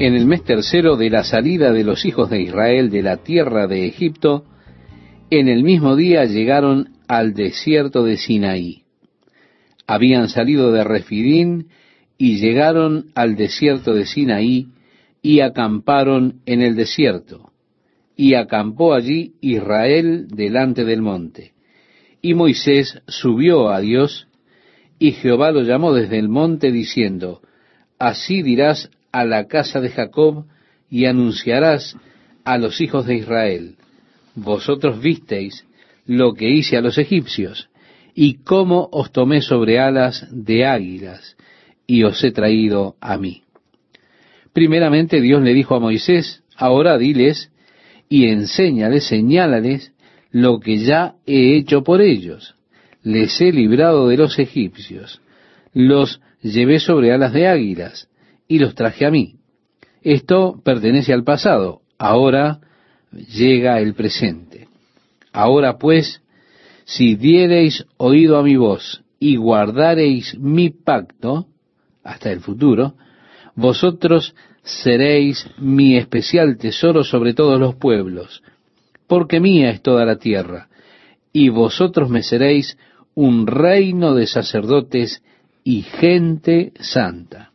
En el mes tercero de la salida de los hijos de Israel de la tierra de Egipto, en el mismo día llegaron al desierto de Sinaí. Habían salido de Refidín y llegaron al desierto de Sinaí y acamparon en el desierto. Y acampó allí Israel delante del monte. Y Moisés subió a Dios, y Jehová lo llamó desde el monte diciendo, Así dirás a la casa de Jacob y anunciarás a los hijos de Israel, vosotros visteis lo que hice a los egipcios, y cómo os tomé sobre alas de águilas, y os he traído a mí. Primeramente Dios le dijo a Moisés, ahora diles y enséñales, señálales lo que ya he hecho por ellos. Les he librado de los egipcios, los llevé sobre alas de águilas y los traje a mí. Esto pertenece al pasado, ahora llega el presente. Ahora pues, si diereis oído a mi voz y guardareis mi pacto, hasta el futuro, vosotros seréis mi especial tesoro sobre todos los pueblos, porque mía es toda la tierra, y vosotros me seréis un reino de sacerdotes y gente santa.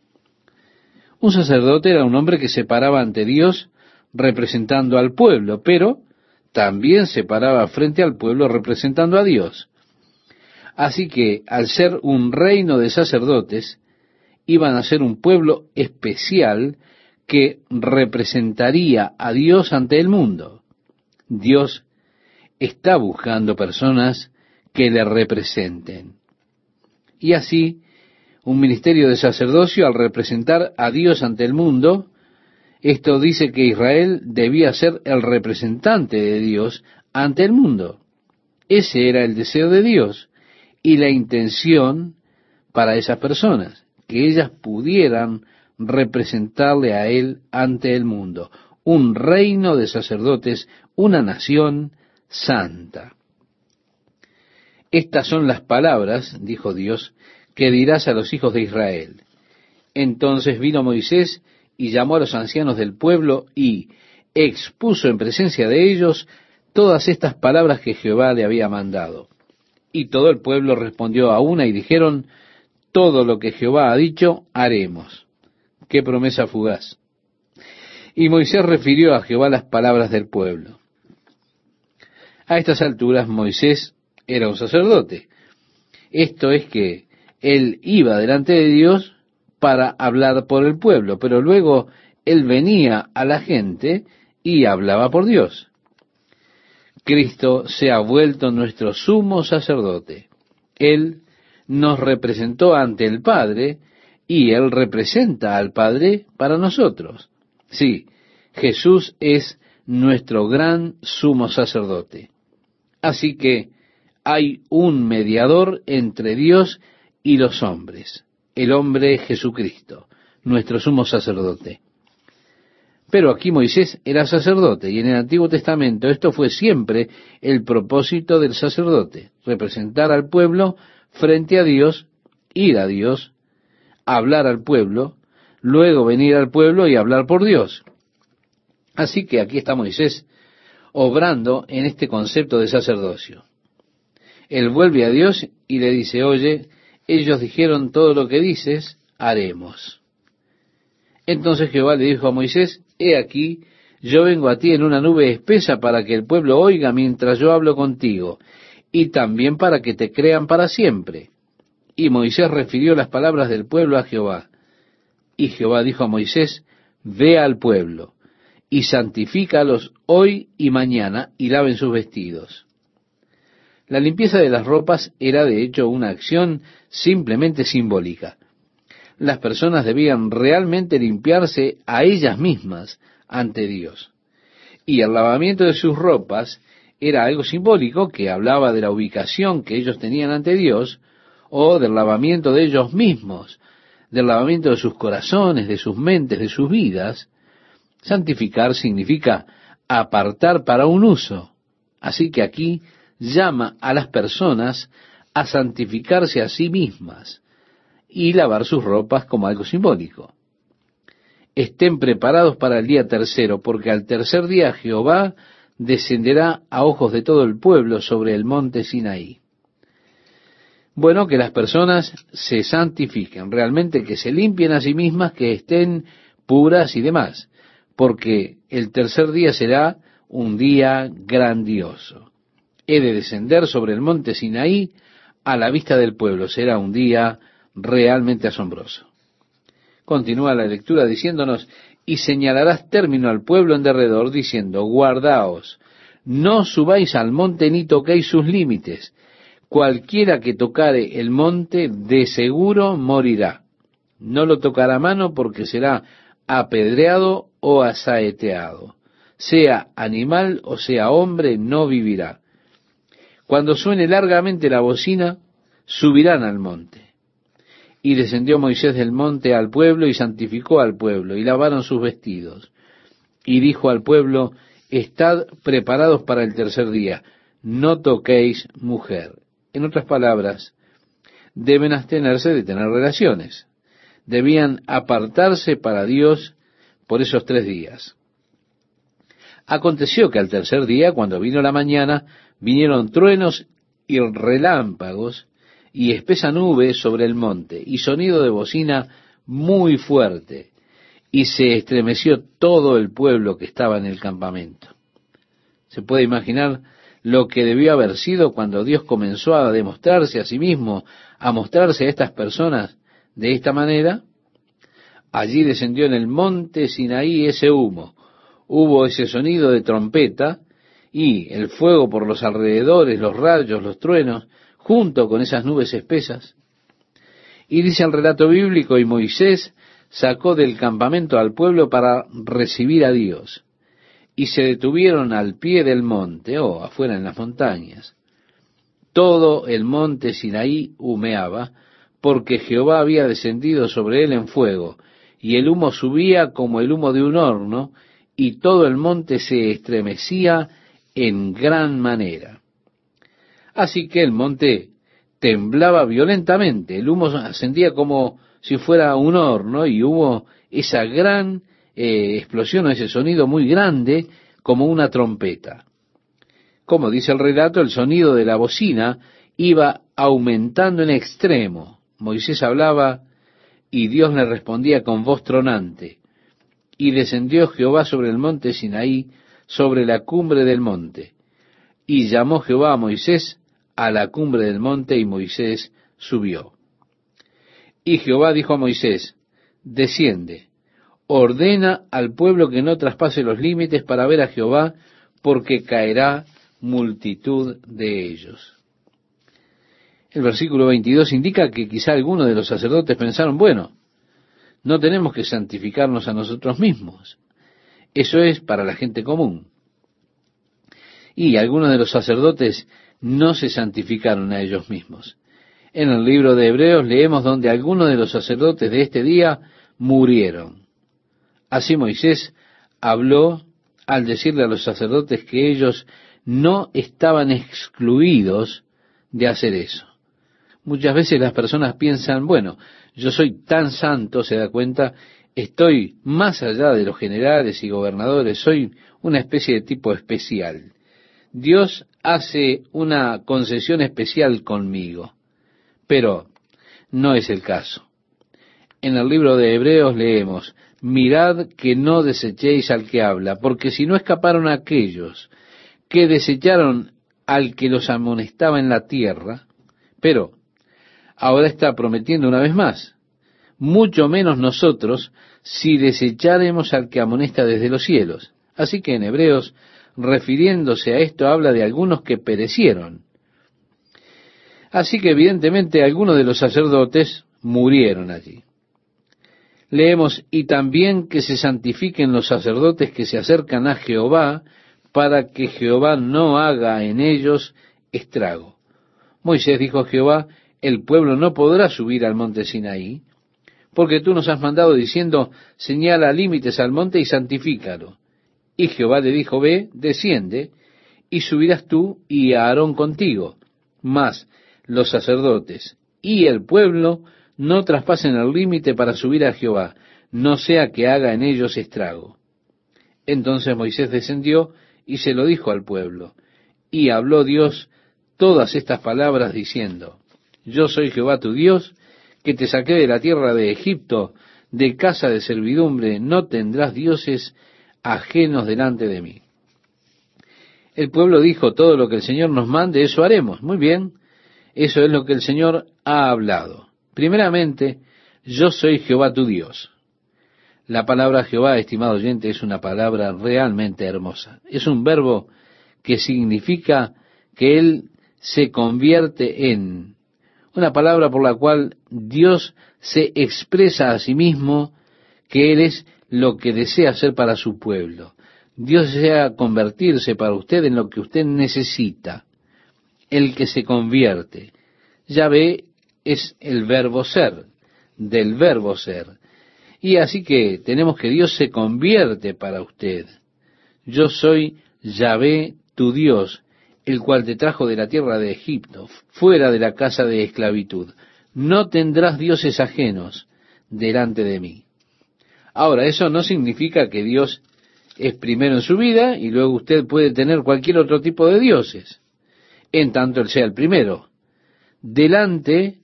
Un sacerdote era un hombre que se paraba ante Dios representando al pueblo, pero también se paraba frente al pueblo representando a Dios. Así que al ser un reino de sacerdotes, iban a ser un pueblo especial que representaría a Dios ante el mundo. Dios está buscando personas que le representen. Y así, un ministerio de sacerdocio al representar a Dios ante el mundo, esto dice que Israel debía ser el representante de Dios ante el mundo. Ese era el deseo de Dios y la intención para esas personas, que ellas pudieran representarle a Él ante el mundo, un reino de sacerdotes, una nación santa. Estas son las palabras, dijo Dios, que dirás a los hijos de Israel. Entonces vino Moisés y llamó a los ancianos del pueblo y expuso en presencia de ellos todas estas palabras que Jehová le había mandado. Y todo el pueblo respondió a una y dijeron, todo lo que Jehová ha dicho, haremos. Qué promesa fugaz. Y Moisés refirió a Jehová las palabras del pueblo. A estas alturas Moisés era un sacerdote. Esto es que él iba delante de Dios para hablar por el pueblo, pero luego él venía a la gente y hablaba por Dios. Cristo se ha vuelto nuestro sumo sacerdote. Él nos representó ante el Padre y Él representa al Padre para nosotros. Sí, Jesús es nuestro gran sumo sacerdote. Así que hay un mediador entre Dios y los hombres, el hombre Jesucristo, nuestro sumo sacerdote. Pero aquí Moisés era sacerdote y en el Antiguo Testamento esto fue siempre el propósito del sacerdote, representar al pueblo frente a Dios, ir a Dios hablar al pueblo, luego venir al pueblo y hablar por Dios. Así que aquí está Moisés obrando en este concepto de sacerdocio. Él vuelve a Dios y le dice, oye, ellos dijeron todo lo que dices, haremos. Entonces Jehová le dijo a Moisés, he aquí, yo vengo a ti en una nube espesa para que el pueblo oiga mientras yo hablo contigo, y también para que te crean para siempre. Y Moisés refirió las palabras del pueblo a Jehová. Y Jehová dijo a Moisés, Ve al pueblo, y santifícalos hoy y mañana, y laven sus vestidos. La limpieza de las ropas era de hecho una acción simplemente simbólica. Las personas debían realmente limpiarse a ellas mismas ante Dios. Y el lavamiento de sus ropas era algo simbólico que hablaba de la ubicación que ellos tenían ante Dios, o del lavamiento de ellos mismos, del lavamiento de sus corazones, de sus mentes, de sus vidas, santificar significa apartar para un uso. Así que aquí llama a las personas a santificarse a sí mismas y lavar sus ropas como algo simbólico. estén preparados para el día tercero, porque al tercer día Jehová descenderá a ojos de todo el pueblo sobre el monte Sinaí. Bueno, que las personas se santifiquen, realmente que se limpien a sí mismas, que estén puras y demás, porque el tercer día será un día grandioso. He de descender sobre el monte Sinaí a la vista del pueblo. Será un día realmente asombroso. Continúa la lectura diciéndonos, y señalarás término al pueblo en derredor, diciendo, guardaos, no subáis al monte ni toquéis sus límites. Cualquiera que tocare el monte, de seguro morirá. No lo tocará mano porque será apedreado o asaeteado. Sea animal o sea hombre, no vivirá. Cuando suene largamente la bocina, subirán al monte. Y descendió Moisés del monte al pueblo y santificó al pueblo y lavaron sus vestidos. Y dijo al pueblo, estad preparados para el tercer día, no toquéis mujer. En otras palabras, deben abstenerse de tener relaciones. Debían apartarse para Dios por esos tres días. Aconteció que al tercer día, cuando vino la mañana, vinieron truenos y relámpagos, y espesa nube sobre el monte, y sonido de bocina muy fuerte, y se estremeció todo el pueblo que estaba en el campamento. Se puede imaginar lo que debió haber sido cuando Dios comenzó a demostrarse a sí mismo, a mostrarse a estas personas de esta manera. Allí descendió en el monte Sinaí ese humo, hubo ese sonido de trompeta y el fuego por los alrededores, los rayos, los truenos, junto con esas nubes espesas. Y dice el relato bíblico, y Moisés sacó del campamento al pueblo para recibir a Dios. Y se detuvieron al pie del monte, o afuera en las montañas. Todo el monte Sinaí humeaba, porque Jehová había descendido sobre él en fuego, y el humo subía como el humo de un horno, y todo el monte se estremecía en gran manera. Así que el monte temblaba violentamente, el humo ascendía como si fuera un horno y hubo esa gran eh, explosión o ese sonido muy grande como una trompeta. Como dice el relato, el sonido de la bocina iba aumentando en extremo. Moisés hablaba y Dios le respondía con voz tronante. Y descendió Jehová sobre el monte Sinaí, sobre la cumbre del monte. Y llamó Jehová a Moisés a la cumbre del monte y Moisés subió. Y Jehová dijo a Moisés, desciende, ordena al pueblo que no traspase los límites para ver a Jehová, porque caerá multitud de ellos. El versículo 22 indica que quizá algunos de los sacerdotes pensaron, bueno, no tenemos que santificarnos a nosotros mismos. Eso es para la gente común. Y algunos de los sacerdotes no se santificaron a ellos mismos. En el libro de Hebreos leemos donde algunos de los sacerdotes de este día murieron. Así Moisés habló al decirle a los sacerdotes que ellos no estaban excluidos de hacer eso. Muchas veces las personas piensan, bueno, yo soy tan santo, se da cuenta, estoy más allá de los generales y gobernadores, soy una especie de tipo especial. Dios hace una concesión especial conmigo, pero no es el caso. En el libro de Hebreos leemos, mirad que no desechéis al que habla, porque si no escaparon aquellos que desecharon al que los amonestaba en la tierra, pero ahora está prometiendo una vez más, mucho menos nosotros si desecháremos al que amonesta desde los cielos. Así que en Hebreos refiriéndose a esto, habla de algunos que perecieron. Así que evidentemente algunos de los sacerdotes murieron allí. Leemos, y también que se santifiquen los sacerdotes que se acercan a Jehová, para que Jehová no haga en ellos estrago. Moisés dijo a Jehová, el pueblo no podrá subir al monte Sinaí, porque tú nos has mandado diciendo, señala límites al monte y santifícalo. Y Jehová le dijo, ve, desciende, y subirás tú y Aarón contigo. Mas los sacerdotes y el pueblo no traspasen el límite para subir a Jehová, no sea que haga en ellos estrago. Entonces Moisés descendió y se lo dijo al pueblo. Y habló Dios todas estas palabras diciendo, Yo soy Jehová tu Dios, que te saqué de la tierra de Egipto, de casa de servidumbre, no tendrás dioses ajenos delante de mí. El pueblo dijo, todo lo que el Señor nos mande, eso haremos. Muy bien, eso es lo que el Señor ha hablado. Primeramente, yo soy Jehová tu Dios. La palabra Jehová, estimado oyente, es una palabra realmente hermosa. Es un verbo que significa que Él se convierte en una palabra por la cual Dios se expresa a sí mismo que Él es lo que desea hacer para su pueblo. Dios desea convertirse para usted en lo que usted necesita, el que se convierte. Ya ve, es el verbo ser, del verbo ser. Y así que tenemos que Dios se convierte para usted. Yo soy Yahvé, tu Dios, el cual te trajo de la tierra de Egipto, fuera de la casa de esclavitud. No tendrás dioses ajenos delante de mí. Ahora, eso no significa que Dios es primero en su vida y luego usted puede tener cualquier otro tipo de dioses, en tanto Él sea el primero. Delante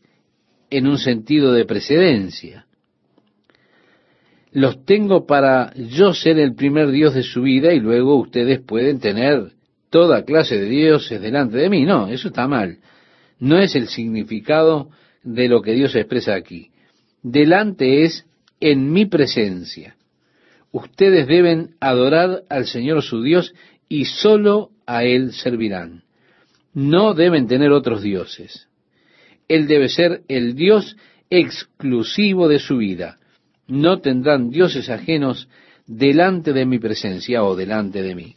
en un sentido de precedencia los tengo para yo ser el primer Dios de su vida y luego ustedes pueden tener toda clase de dioses delante de mí. No, eso está mal. No es el significado de lo que Dios expresa aquí. Delante es en mi presencia. Ustedes deben adorar al Señor su Dios y sólo a Él servirán. No deben tener otros dioses. Él debe ser el Dios exclusivo de su vida no tendrán dioses ajenos delante de mi presencia o delante de mí.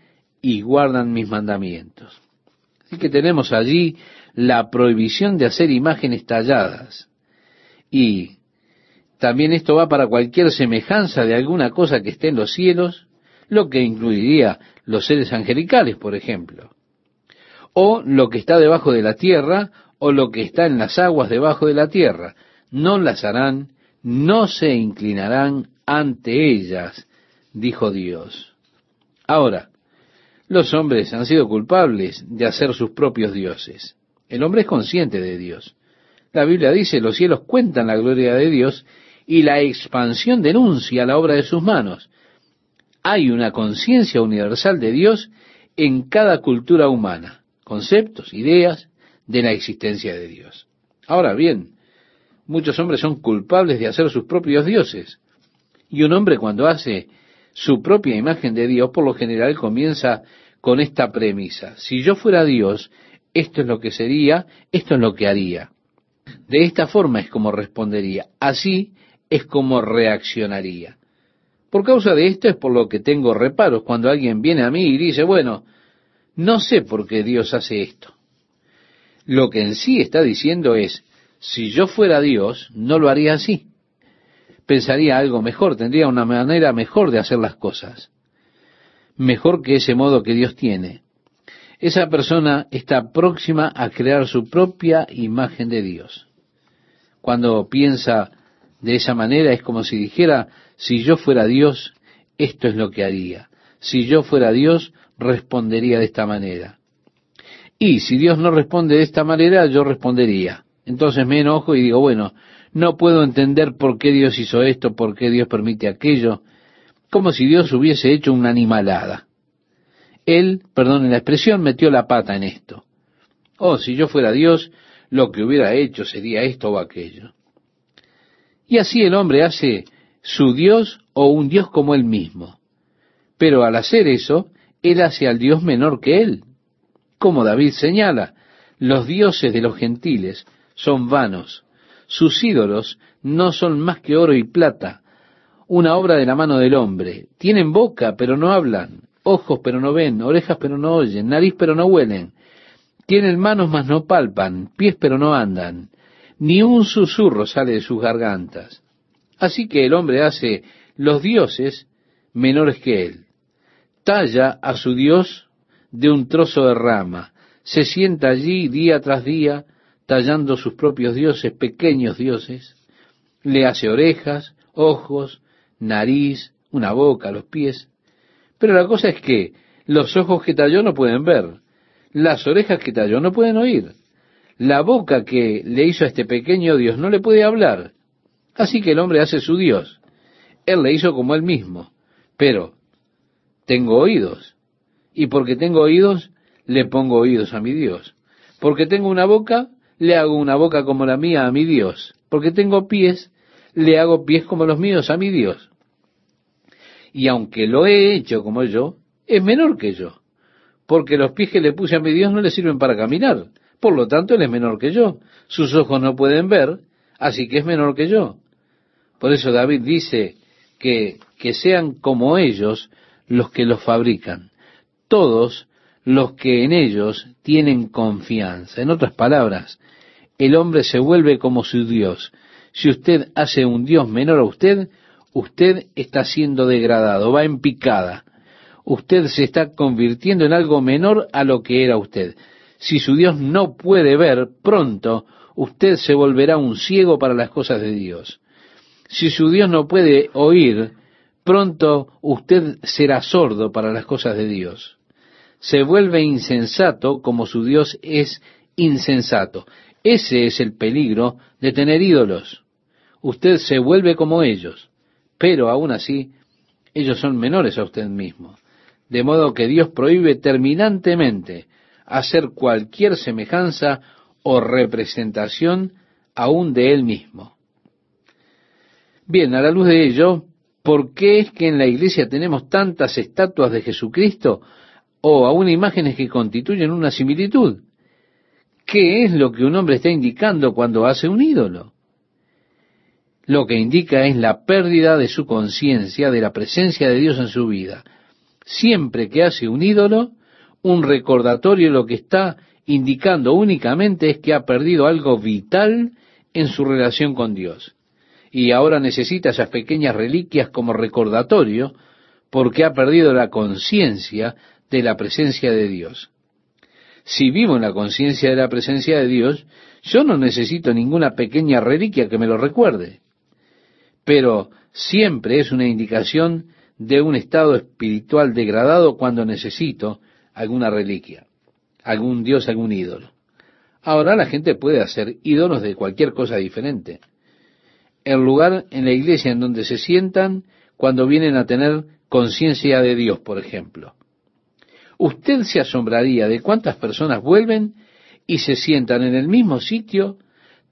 y guardan mis mandamientos. Así que tenemos allí la prohibición de hacer imágenes talladas. Y también esto va para cualquier semejanza de alguna cosa que esté en los cielos, lo que incluiría los seres angelicales, por ejemplo, o lo que está debajo de la tierra, o lo que está en las aguas debajo de la tierra. No las harán, no se inclinarán ante ellas, dijo Dios. Ahora, los hombres han sido culpables de hacer sus propios dioses. El hombre es consciente de Dios. La Biblia dice, los cielos cuentan la gloria de Dios y la expansión denuncia la obra de sus manos. Hay una conciencia universal de Dios en cada cultura humana, conceptos, ideas, de la existencia de Dios. Ahora bien, muchos hombres son culpables de hacer sus propios dioses. Y un hombre cuando hace su propia imagen de Dios, por lo general comienza con esta premisa. Si yo fuera Dios, esto es lo que sería, esto es lo que haría. De esta forma es como respondería. Así es como reaccionaría. Por causa de esto es por lo que tengo reparos cuando alguien viene a mí y dice, bueno, no sé por qué Dios hace esto. Lo que en sí está diciendo es, si yo fuera Dios, no lo haría así. Pensaría algo mejor, tendría una manera mejor de hacer las cosas. Mejor que ese modo que Dios tiene. Esa persona está próxima a crear su propia imagen de Dios. Cuando piensa de esa manera es como si dijera, si yo fuera Dios, esto es lo que haría. Si yo fuera Dios, respondería de esta manera. Y si Dios no responde de esta manera, yo respondería. Entonces me enojo y digo, bueno, no puedo entender por qué Dios hizo esto, por qué Dios permite aquello, como si Dios hubiese hecho una animalada. Él, perdone la expresión, metió la pata en esto. Oh, si yo fuera Dios, lo que hubiera hecho sería esto o aquello. Y así el hombre hace su Dios o un Dios como él mismo. Pero al hacer eso, él hace al Dios menor que él. Como David señala, los dioses de los gentiles son vanos, Sus ídolos no son más que oro y plata, una obra de la mano del hombre. Tienen boca, pero no hablan, ojos, pero no ven, orejas, pero no oyen, nariz, pero no huelen. Tienen manos, mas no palpan, pies, pero no andan. Ni un susurro sale de sus gargantas. Así que el hombre hace los dioses menores que él. Talla a su dios de un trozo de rama. Se sienta allí día tras día tallando sus propios dioses, pequeños dioses. Le hace orejas, ojos, nariz, una boca, los pies. Pero la cosa es que los ojos que talló no pueden ver, las orejas que talló no pueden oír, la boca que le hizo a este pequeño Dios no le puede hablar. Así que el hombre hace su Dios. Él le hizo como él mismo. Pero tengo oídos. Y porque tengo oídos, le pongo oídos a mi Dios. Porque tengo una boca, le hago una boca como la mía a mi Dios. Porque tengo pies, le hago pies como los míos a mi Dios. Y aunque lo he hecho como yo, es menor que yo. Porque los pies que le puse a mi Dios no le sirven para caminar. Por lo tanto, él es menor que yo. Sus ojos no pueden ver, así que es menor que yo. Por eso David dice que, que sean como ellos los que los fabrican. Todos los que en ellos tienen confianza. En otras palabras, el hombre se vuelve como su Dios. Si usted hace un Dios menor a usted, usted está siendo degradado, va en picada. Usted se está convirtiendo en algo menor a lo que era usted. Si su Dios no puede ver, pronto usted se volverá un ciego para las cosas de Dios. Si su Dios no puede oír, pronto usted será sordo para las cosas de Dios. Se vuelve insensato como su Dios es insensato. Ese es el peligro de tener ídolos. Usted se vuelve como ellos, pero aún así ellos son menores a usted mismo. De modo que Dios prohíbe terminantemente hacer cualquier semejanza o representación aún de Él mismo. Bien, a la luz de ello, ¿por qué es que en la iglesia tenemos tantas estatuas de Jesucristo o aún imágenes que constituyen una similitud? ¿Qué es lo que un hombre está indicando cuando hace un ídolo? Lo que indica es la pérdida de su conciencia de la presencia de Dios en su vida. Siempre que hace un ídolo, un recordatorio lo que está indicando únicamente es que ha perdido algo vital en su relación con Dios y ahora necesita esas pequeñas reliquias como recordatorio porque ha perdido la conciencia de la presencia de Dios. Si vivo en la conciencia de la presencia de Dios, yo no necesito ninguna pequeña reliquia que me lo recuerde. Pero siempre es una indicación de un estado espiritual degradado cuando necesito alguna reliquia, algún dios, algún ídolo. Ahora la gente puede hacer ídolos de cualquier cosa diferente el lugar en la iglesia en donde se sientan cuando vienen a tener conciencia de Dios, por ejemplo. Usted se asombraría de cuántas personas vuelven y se sientan en el mismo sitio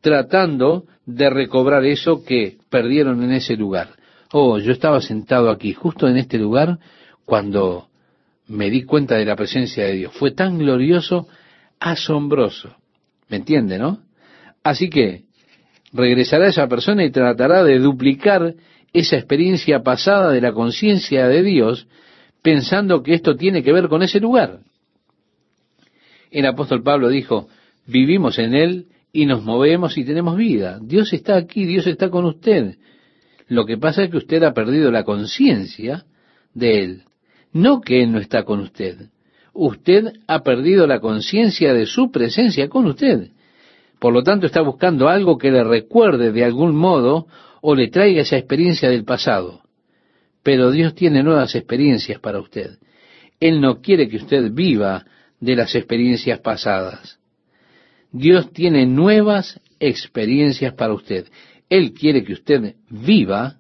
tratando de recobrar eso que perdieron en ese lugar. Oh, yo estaba sentado aquí, justo en este lugar, cuando me di cuenta de la presencia de Dios. Fue tan glorioso, asombroso. ¿Me entiende, no? Así que regresará esa persona y tratará de duplicar esa experiencia pasada de la conciencia de Dios, pensando que esto tiene que ver con ese lugar. El apóstol Pablo dijo, vivimos en Él y nos movemos y tenemos vida. Dios está aquí, Dios está con usted. Lo que pasa es que usted ha perdido la conciencia de Él. No que Él no está con usted. Usted ha perdido la conciencia de su presencia con usted. Por lo tanto, está buscando algo que le recuerde de algún modo o le traiga esa experiencia del pasado. Pero Dios tiene nuevas experiencias para usted. Él no quiere que usted viva de las experiencias pasadas. Dios tiene nuevas experiencias para usted. Él quiere que usted viva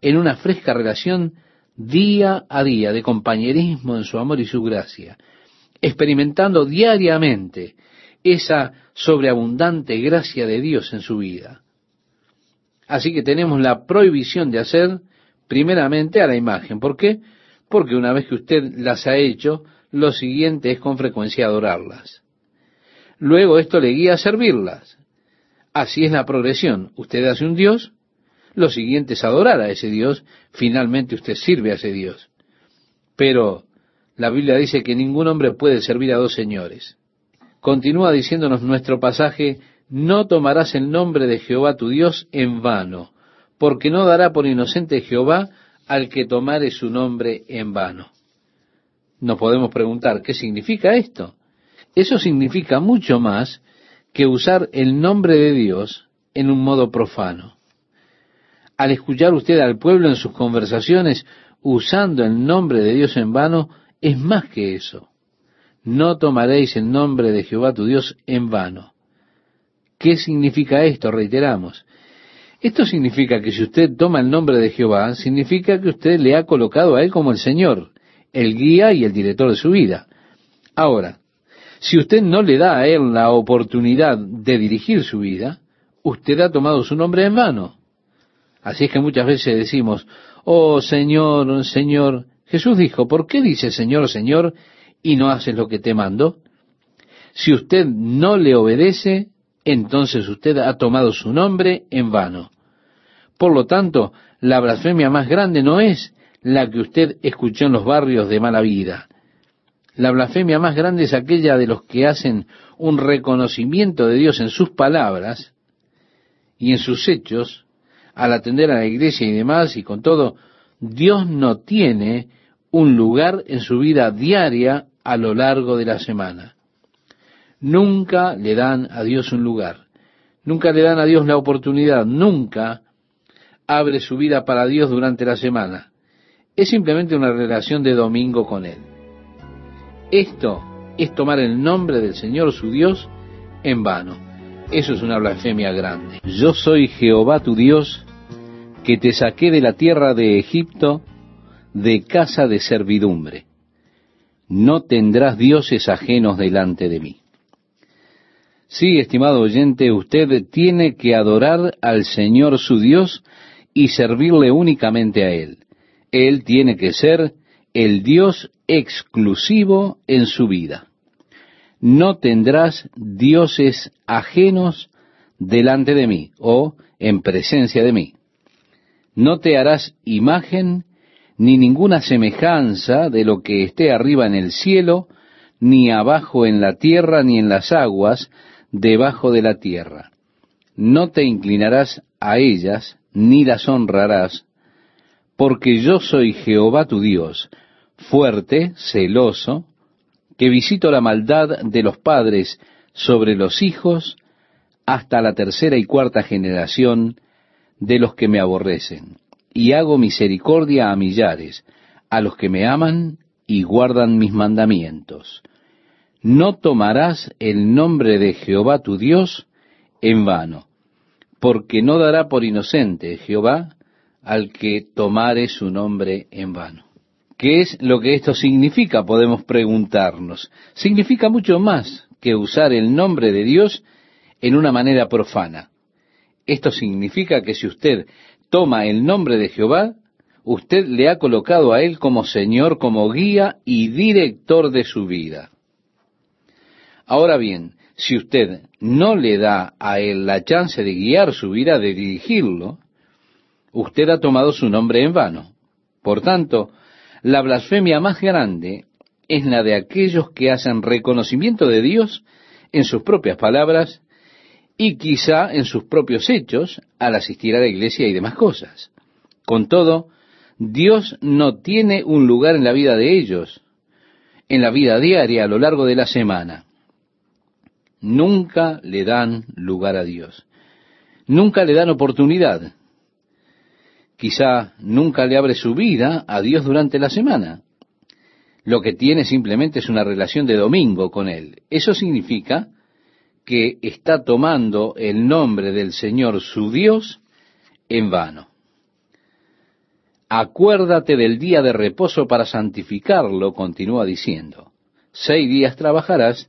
en una fresca relación día a día de compañerismo en su amor y su gracia, experimentando diariamente esa sobreabundante gracia de Dios en su vida. Así que tenemos la prohibición de hacer primeramente a la imagen. ¿Por qué? Porque una vez que usted las ha hecho, lo siguiente es con frecuencia adorarlas. Luego esto le guía a servirlas. Así es la progresión. Usted hace un Dios, lo siguiente es adorar a ese Dios, finalmente usted sirve a ese Dios. Pero la Biblia dice que ningún hombre puede servir a dos señores. Continúa diciéndonos nuestro pasaje, no tomarás el nombre de Jehová tu Dios en vano, porque no dará por inocente Jehová al que tomare su nombre en vano. Nos podemos preguntar, ¿qué significa esto? Eso significa mucho más que usar el nombre de Dios en un modo profano. Al escuchar usted al pueblo en sus conversaciones usando el nombre de Dios en vano, es más que eso. No tomaréis el nombre de Jehová tu Dios en vano. ¿Qué significa esto? Reiteramos. Esto significa que si usted toma el nombre de Jehová, significa que usted le ha colocado a Él como el Señor, el guía y el director de su vida. Ahora, si usted no le da a Él la oportunidad de dirigir su vida, usted ha tomado su nombre en vano. Así es que muchas veces decimos, oh Señor, Señor, Jesús dijo, ¿por qué dice Señor, Señor y no haces lo que te mando? Si usted no le obedece, entonces usted ha tomado su nombre en vano. Por lo tanto, la blasfemia más grande no es la que usted escuchó en los barrios de mala vida. La blasfemia más grande es aquella de los que hacen un reconocimiento de Dios en sus palabras y en sus hechos, al atender a la iglesia y demás, y con todo, Dios no tiene un lugar en su vida diaria a lo largo de la semana. Nunca le dan a Dios un lugar. Nunca le dan a Dios la oportunidad. Nunca abre su vida para Dios durante la semana. Es simplemente una relación de domingo con Él. Esto es tomar el nombre del Señor su Dios en vano. Eso es una blasfemia grande. Yo soy Jehová tu Dios, que te saqué de la tierra de Egipto, de casa de servidumbre. No tendrás dioses ajenos delante de mí. Sí, estimado oyente, usted tiene que adorar al Señor su Dios y servirle únicamente a Él. Él tiene que ser el Dios exclusivo en su vida. No tendrás dioses ajenos delante de mí o en presencia de mí. No te harás imagen ni ninguna semejanza de lo que esté arriba en el cielo, ni abajo en la tierra, ni en las aguas debajo de la tierra. No te inclinarás a ellas, ni las honrarás, porque yo soy Jehová tu Dios, fuerte, celoso, que visito la maldad de los padres sobre los hijos hasta la tercera y cuarta generación de los que me aborrecen, y hago misericordia a millares, a los que me aman y guardan mis mandamientos. No tomarás el nombre de Jehová tu Dios en vano, porque no dará por inocente Jehová al que tomare su nombre en vano. ¿Qué es lo que esto significa? Podemos preguntarnos. Significa mucho más que usar el nombre de Dios en una manera profana. Esto significa que si usted toma el nombre de Jehová, usted le ha colocado a Él como Señor, como guía y director de su vida. Ahora bien, si usted no le da a Él la chance de guiar su vida, de dirigirlo, usted ha tomado su nombre en vano. Por tanto, la blasfemia más grande es la de aquellos que hacen reconocimiento de Dios en sus propias palabras y quizá en sus propios hechos al asistir a la iglesia y demás cosas. Con todo, Dios no tiene un lugar en la vida de ellos, en la vida diaria a lo largo de la semana. Nunca le dan lugar a Dios. Nunca le dan oportunidad quizá nunca le abre su vida a Dios durante la semana. Lo que tiene simplemente es una relación de domingo con Él. Eso significa que está tomando el nombre del Señor su Dios en vano. Acuérdate del día de reposo para santificarlo, continúa diciendo. Seis días trabajarás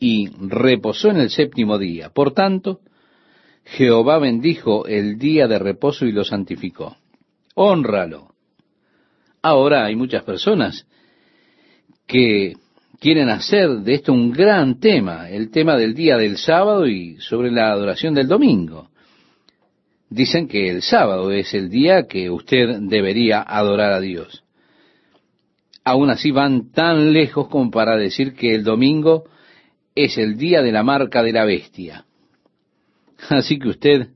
y reposó en el séptimo día. Por tanto, Jehová bendijo el día de reposo y lo santificó. Honralo. Ahora hay muchas personas que quieren hacer de esto un gran tema, el tema del día del sábado y sobre la adoración del domingo. Dicen que el sábado es el día que usted debería adorar a Dios. Aún así van tan lejos como para decir que el domingo es el día de la marca de la bestia. Así que usted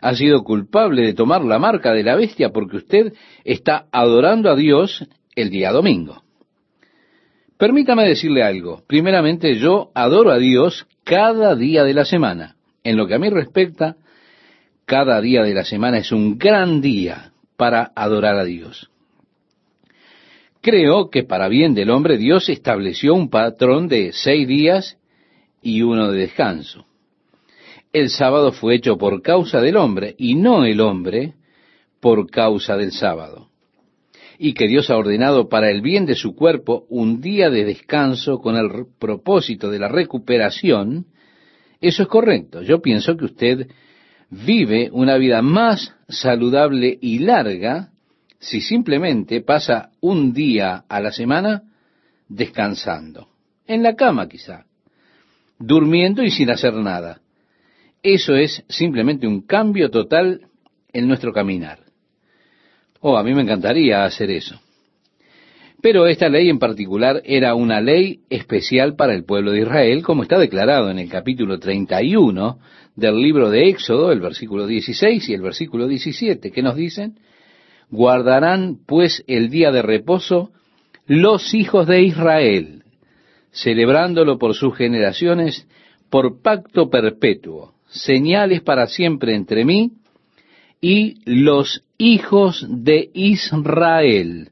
ha sido culpable de tomar la marca de la bestia porque usted está adorando a Dios el día domingo. Permítame decirle algo. Primeramente, yo adoro a Dios cada día de la semana. En lo que a mí respecta, cada día de la semana es un gran día para adorar a Dios. Creo que para bien del hombre Dios estableció un patrón de seis días y uno de descanso. El sábado fue hecho por causa del hombre y no el hombre por causa del sábado. Y que Dios ha ordenado para el bien de su cuerpo un día de descanso con el propósito de la recuperación, eso es correcto. Yo pienso que usted vive una vida más saludable y larga si simplemente pasa un día a la semana descansando, en la cama quizá, durmiendo y sin hacer nada. Eso es simplemente un cambio total en nuestro caminar. Oh, a mí me encantaría hacer eso. Pero esta ley en particular era una ley especial para el pueblo de Israel, como está declarado en el capítulo 31 del libro de Éxodo, el versículo 16 y el versículo 17, que nos dicen, Guardarán pues el día de reposo los hijos de Israel, celebrándolo por sus generaciones, por pacto perpetuo, señales para siempre entre mí y los hijos de Israel,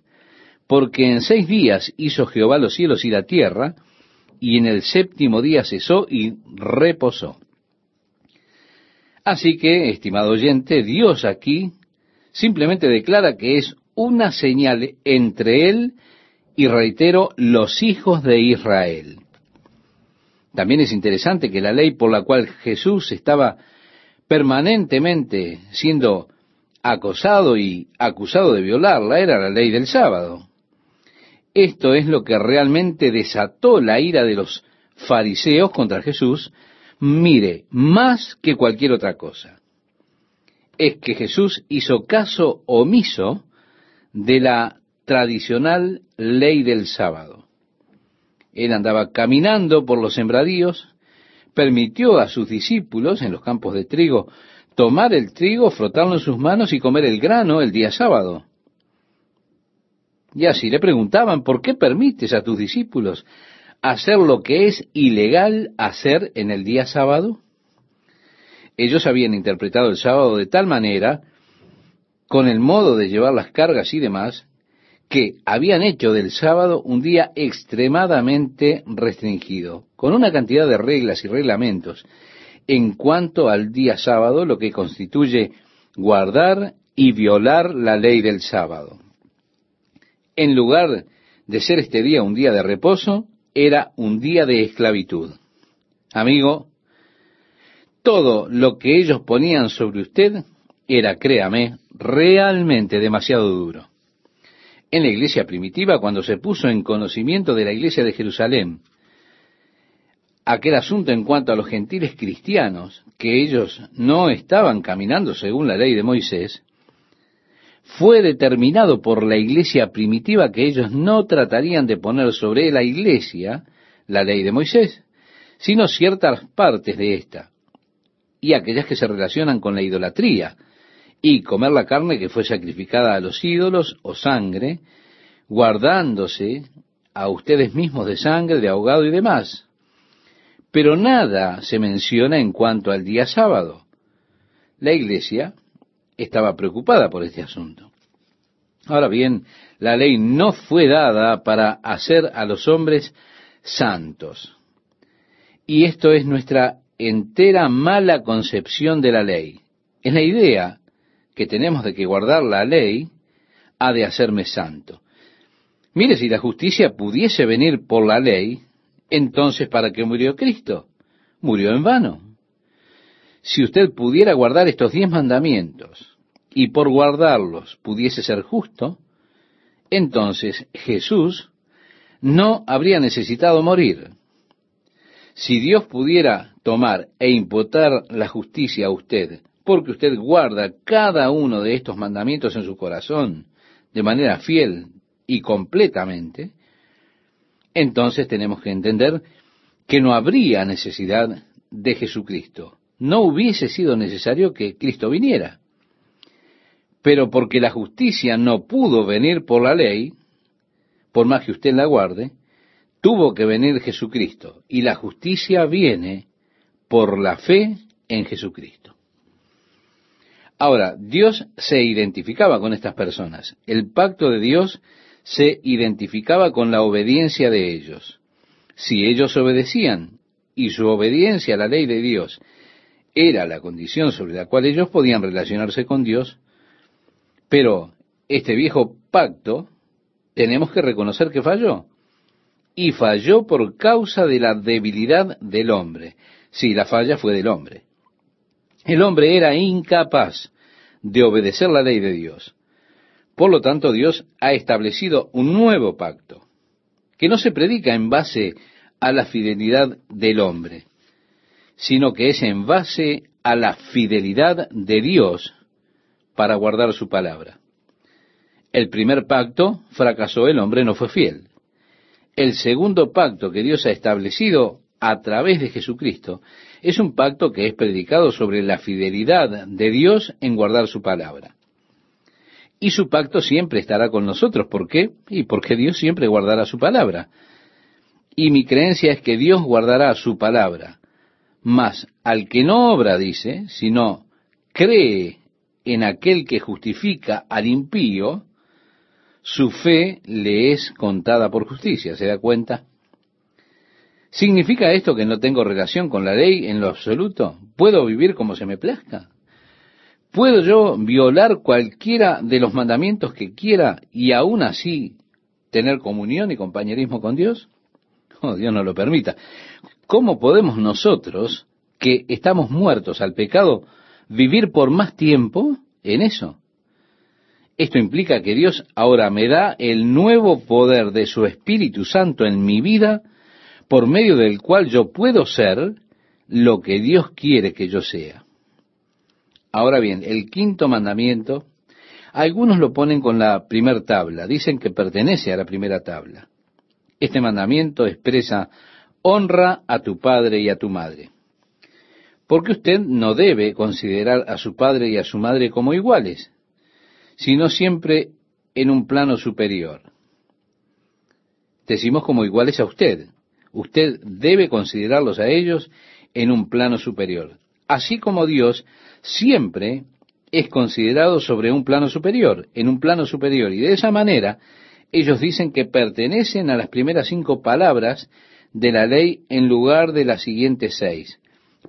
porque en seis días hizo Jehová los cielos y la tierra, y en el séptimo día cesó y reposó. Así que, estimado oyente, Dios aquí simplemente declara que es una señal entre él y, reitero, los hijos de Israel. También es interesante que la ley por la cual Jesús estaba permanentemente siendo acosado y acusado de violarla era la ley del sábado. Esto es lo que realmente desató la ira de los fariseos contra Jesús, mire, más que cualquier otra cosa es que Jesús hizo caso omiso de la tradicional ley del sábado. Él andaba caminando por los sembradíos, permitió a sus discípulos en los campos de trigo tomar el trigo, frotarlo en sus manos y comer el grano el día sábado. Y así le preguntaban, ¿por qué permites a tus discípulos hacer lo que es ilegal hacer en el día sábado? Ellos habían interpretado el sábado de tal manera, con el modo de llevar las cargas y demás, que habían hecho del sábado un día extremadamente restringido, con una cantidad de reglas y reglamentos en cuanto al día sábado, lo que constituye guardar y violar la ley del sábado. En lugar de ser este día un día de reposo, era un día de esclavitud. Amigo, todo lo que ellos ponían sobre usted era, créame, realmente demasiado duro. En la iglesia primitiva, cuando se puso en conocimiento de la iglesia de Jerusalén, aquel asunto en cuanto a los gentiles cristianos, que ellos no estaban caminando según la ley de Moisés, fue determinado por la iglesia primitiva que ellos no tratarían de poner sobre la iglesia la ley de Moisés, sino ciertas partes de ésta y aquellas que se relacionan con la idolatría, y comer la carne que fue sacrificada a los ídolos o sangre, guardándose a ustedes mismos de sangre, de ahogado y demás. Pero nada se menciona en cuanto al día sábado. La iglesia estaba preocupada por este asunto. Ahora bien, la ley no fue dada para hacer a los hombres santos. Y esto es nuestra entera mala concepción de la ley. Es la idea que tenemos de que guardar la ley ha de hacerme santo. Mire, si la justicia pudiese venir por la ley, entonces ¿para qué murió Cristo? Murió en vano. Si usted pudiera guardar estos diez mandamientos y por guardarlos pudiese ser justo, entonces Jesús no habría necesitado morir. Si Dios pudiera tomar e imputar la justicia a usted, porque usted guarda cada uno de estos mandamientos en su corazón de manera fiel y completamente, entonces tenemos que entender que no habría necesidad de Jesucristo. No hubiese sido necesario que Cristo viniera. Pero porque la justicia no pudo venir por la ley, por más que usted la guarde, tuvo que venir Jesucristo. Y la justicia viene por la fe en Jesucristo. Ahora, Dios se identificaba con estas personas. El pacto de Dios se identificaba con la obediencia de ellos. Si ellos obedecían y su obediencia a la ley de Dios era la condición sobre la cual ellos podían relacionarse con Dios, pero este viejo pacto tenemos que reconocer que falló. Y falló por causa de la debilidad del hombre. Sí, la falla fue del hombre. El hombre era incapaz de obedecer la ley de Dios. Por lo tanto, Dios ha establecido un nuevo pacto, que no se predica en base a la fidelidad del hombre, sino que es en base a la fidelidad de Dios para guardar su palabra. El primer pacto fracasó, el hombre no fue fiel. El segundo pacto que Dios ha establecido a través de Jesucristo es un pacto que es predicado sobre la fidelidad de Dios en guardar su palabra. Y su pacto siempre estará con nosotros. ¿Por qué? Y porque Dios siempre guardará su palabra. Y mi creencia es que Dios guardará su palabra. Mas al que no obra, dice, sino cree en aquel que justifica al impío, su fe le es contada por justicia. ¿Se da cuenta? ¿Significa esto que no tengo relación con la ley en lo absoluto? ¿Puedo vivir como se me plazca? ¿Puedo yo violar cualquiera de los mandamientos que quiera y aún así tener comunión y compañerismo con Dios? Oh, Dios no lo permita. ¿Cómo podemos nosotros, que estamos muertos al pecado, vivir por más tiempo en eso? Esto implica que Dios ahora me da el nuevo poder de su Espíritu Santo en mi vida por medio del cual yo puedo ser lo que Dios quiere que yo sea. Ahora bien, el quinto mandamiento, algunos lo ponen con la primera tabla, dicen que pertenece a la primera tabla. Este mandamiento expresa honra a tu padre y a tu madre. Porque usted no debe considerar a su padre y a su madre como iguales, sino siempre en un plano superior. Decimos como iguales a usted, usted debe considerarlos a ellos en un plano superior. Así como Dios siempre es considerado sobre un plano superior, en un plano superior. Y de esa manera ellos dicen que pertenecen a las primeras cinco palabras de la ley en lugar de las siguientes seis.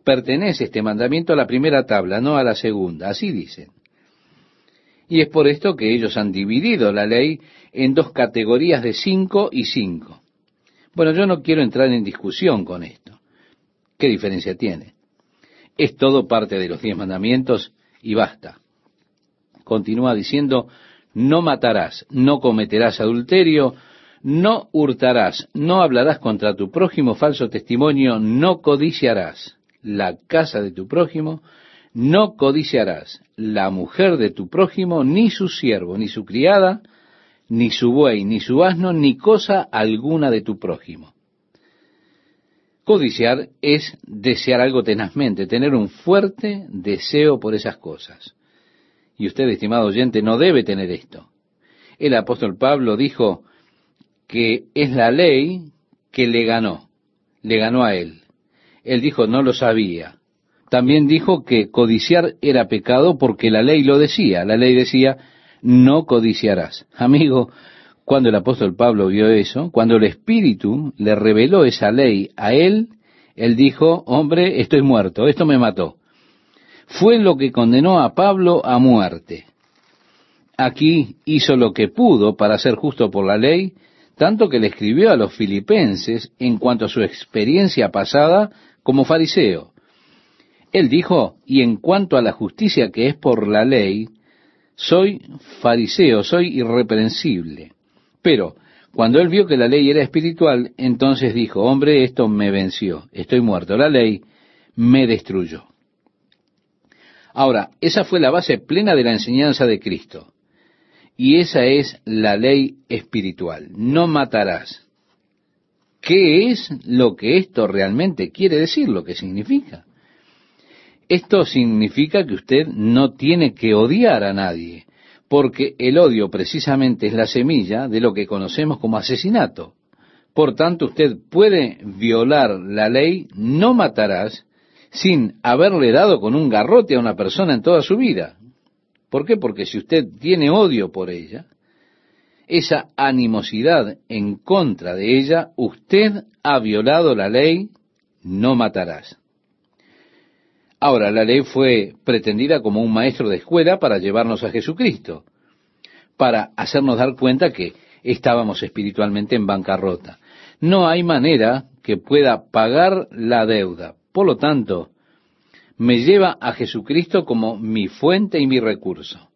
Pertenece este mandamiento a la primera tabla, no a la segunda. Así dicen. Y es por esto que ellos han dividido la ley en dos categorías de cinco y cinco. Bueno, yo no quiero entrar en discusión con esto. ¿Qué diferencia tiene? Es todo parte de los diez mandamientos y basta. Continúa diciendo, no matarás, no cometerás adulterio, no hurtarás, no hablarás contra tu prójimo falso testimonio, no codiciarás la casa de tu prójimo, no codiciarás la mujer de tu prójimo, ni su siervo, ni su criada, ni su buey, ni su asno, ni cosa alguna de tu prójimo. Codiciar es desear algo tenazmente, tener un fuerte deseo por esas cosas. Y usted, estimado oyente, no debe tener esto. El apóstol Pablo dijo que es la ley que le ganó, le ganó a él. Él dijo, no lo sabía. También dijo que codiciar era pecado porque la ley lo decía. La ley decía, no codiciarás. Amigo, cuando el apóstol Pablo vio eso, cuando el Espíritu le reveló esa ley a él, él dijo, hombre, estoy muerto, esto me mató. fue lo que condenó a Pablo a muerte. Aquí hizo lo que pudo para ser justo por la ley, tanto que le escribió a los filipenses en cuanto a su experiencia pasada como fariseo. Él dijo, y en cuanto a la justicia que es por la ley, soy fariseo, soy irreprensible. Pero cuando él vio que la ley era espiritual, entonces dijo, hombre, esto me venció, estoy muerto, la ley me destruyó. Ahora, esa fue la base plena de la enseñanza de Cristo. Y esa es la ley espiritual. No matarás. ¿Qué es lo que esto realmente quiere decir? Lo que significa. Esto significa que usted no tiene que odiar a nadie, porque el odio precisamente es la semilla de lo que conocemos como asesinato. Por tanto, usted puede violar la ley, no matarás, sin haberle dado con un garrote a una persona en toda su vida. ¿Por qué? Porque si usted tiene odio por ella, esa animosidad en contra de ella, usted ha violado la ley, no matarás. Ahora, la ley fue pretendida como un maestro de escuela para llevarnos a Jesucristo, para hacernos dar cuenta que estábamos espiritualmente en bancarrota. No hay manera que pueda pagar la deuda. Por lo tanto, me lleva a Jesucristo como mi fuente y mi recurso.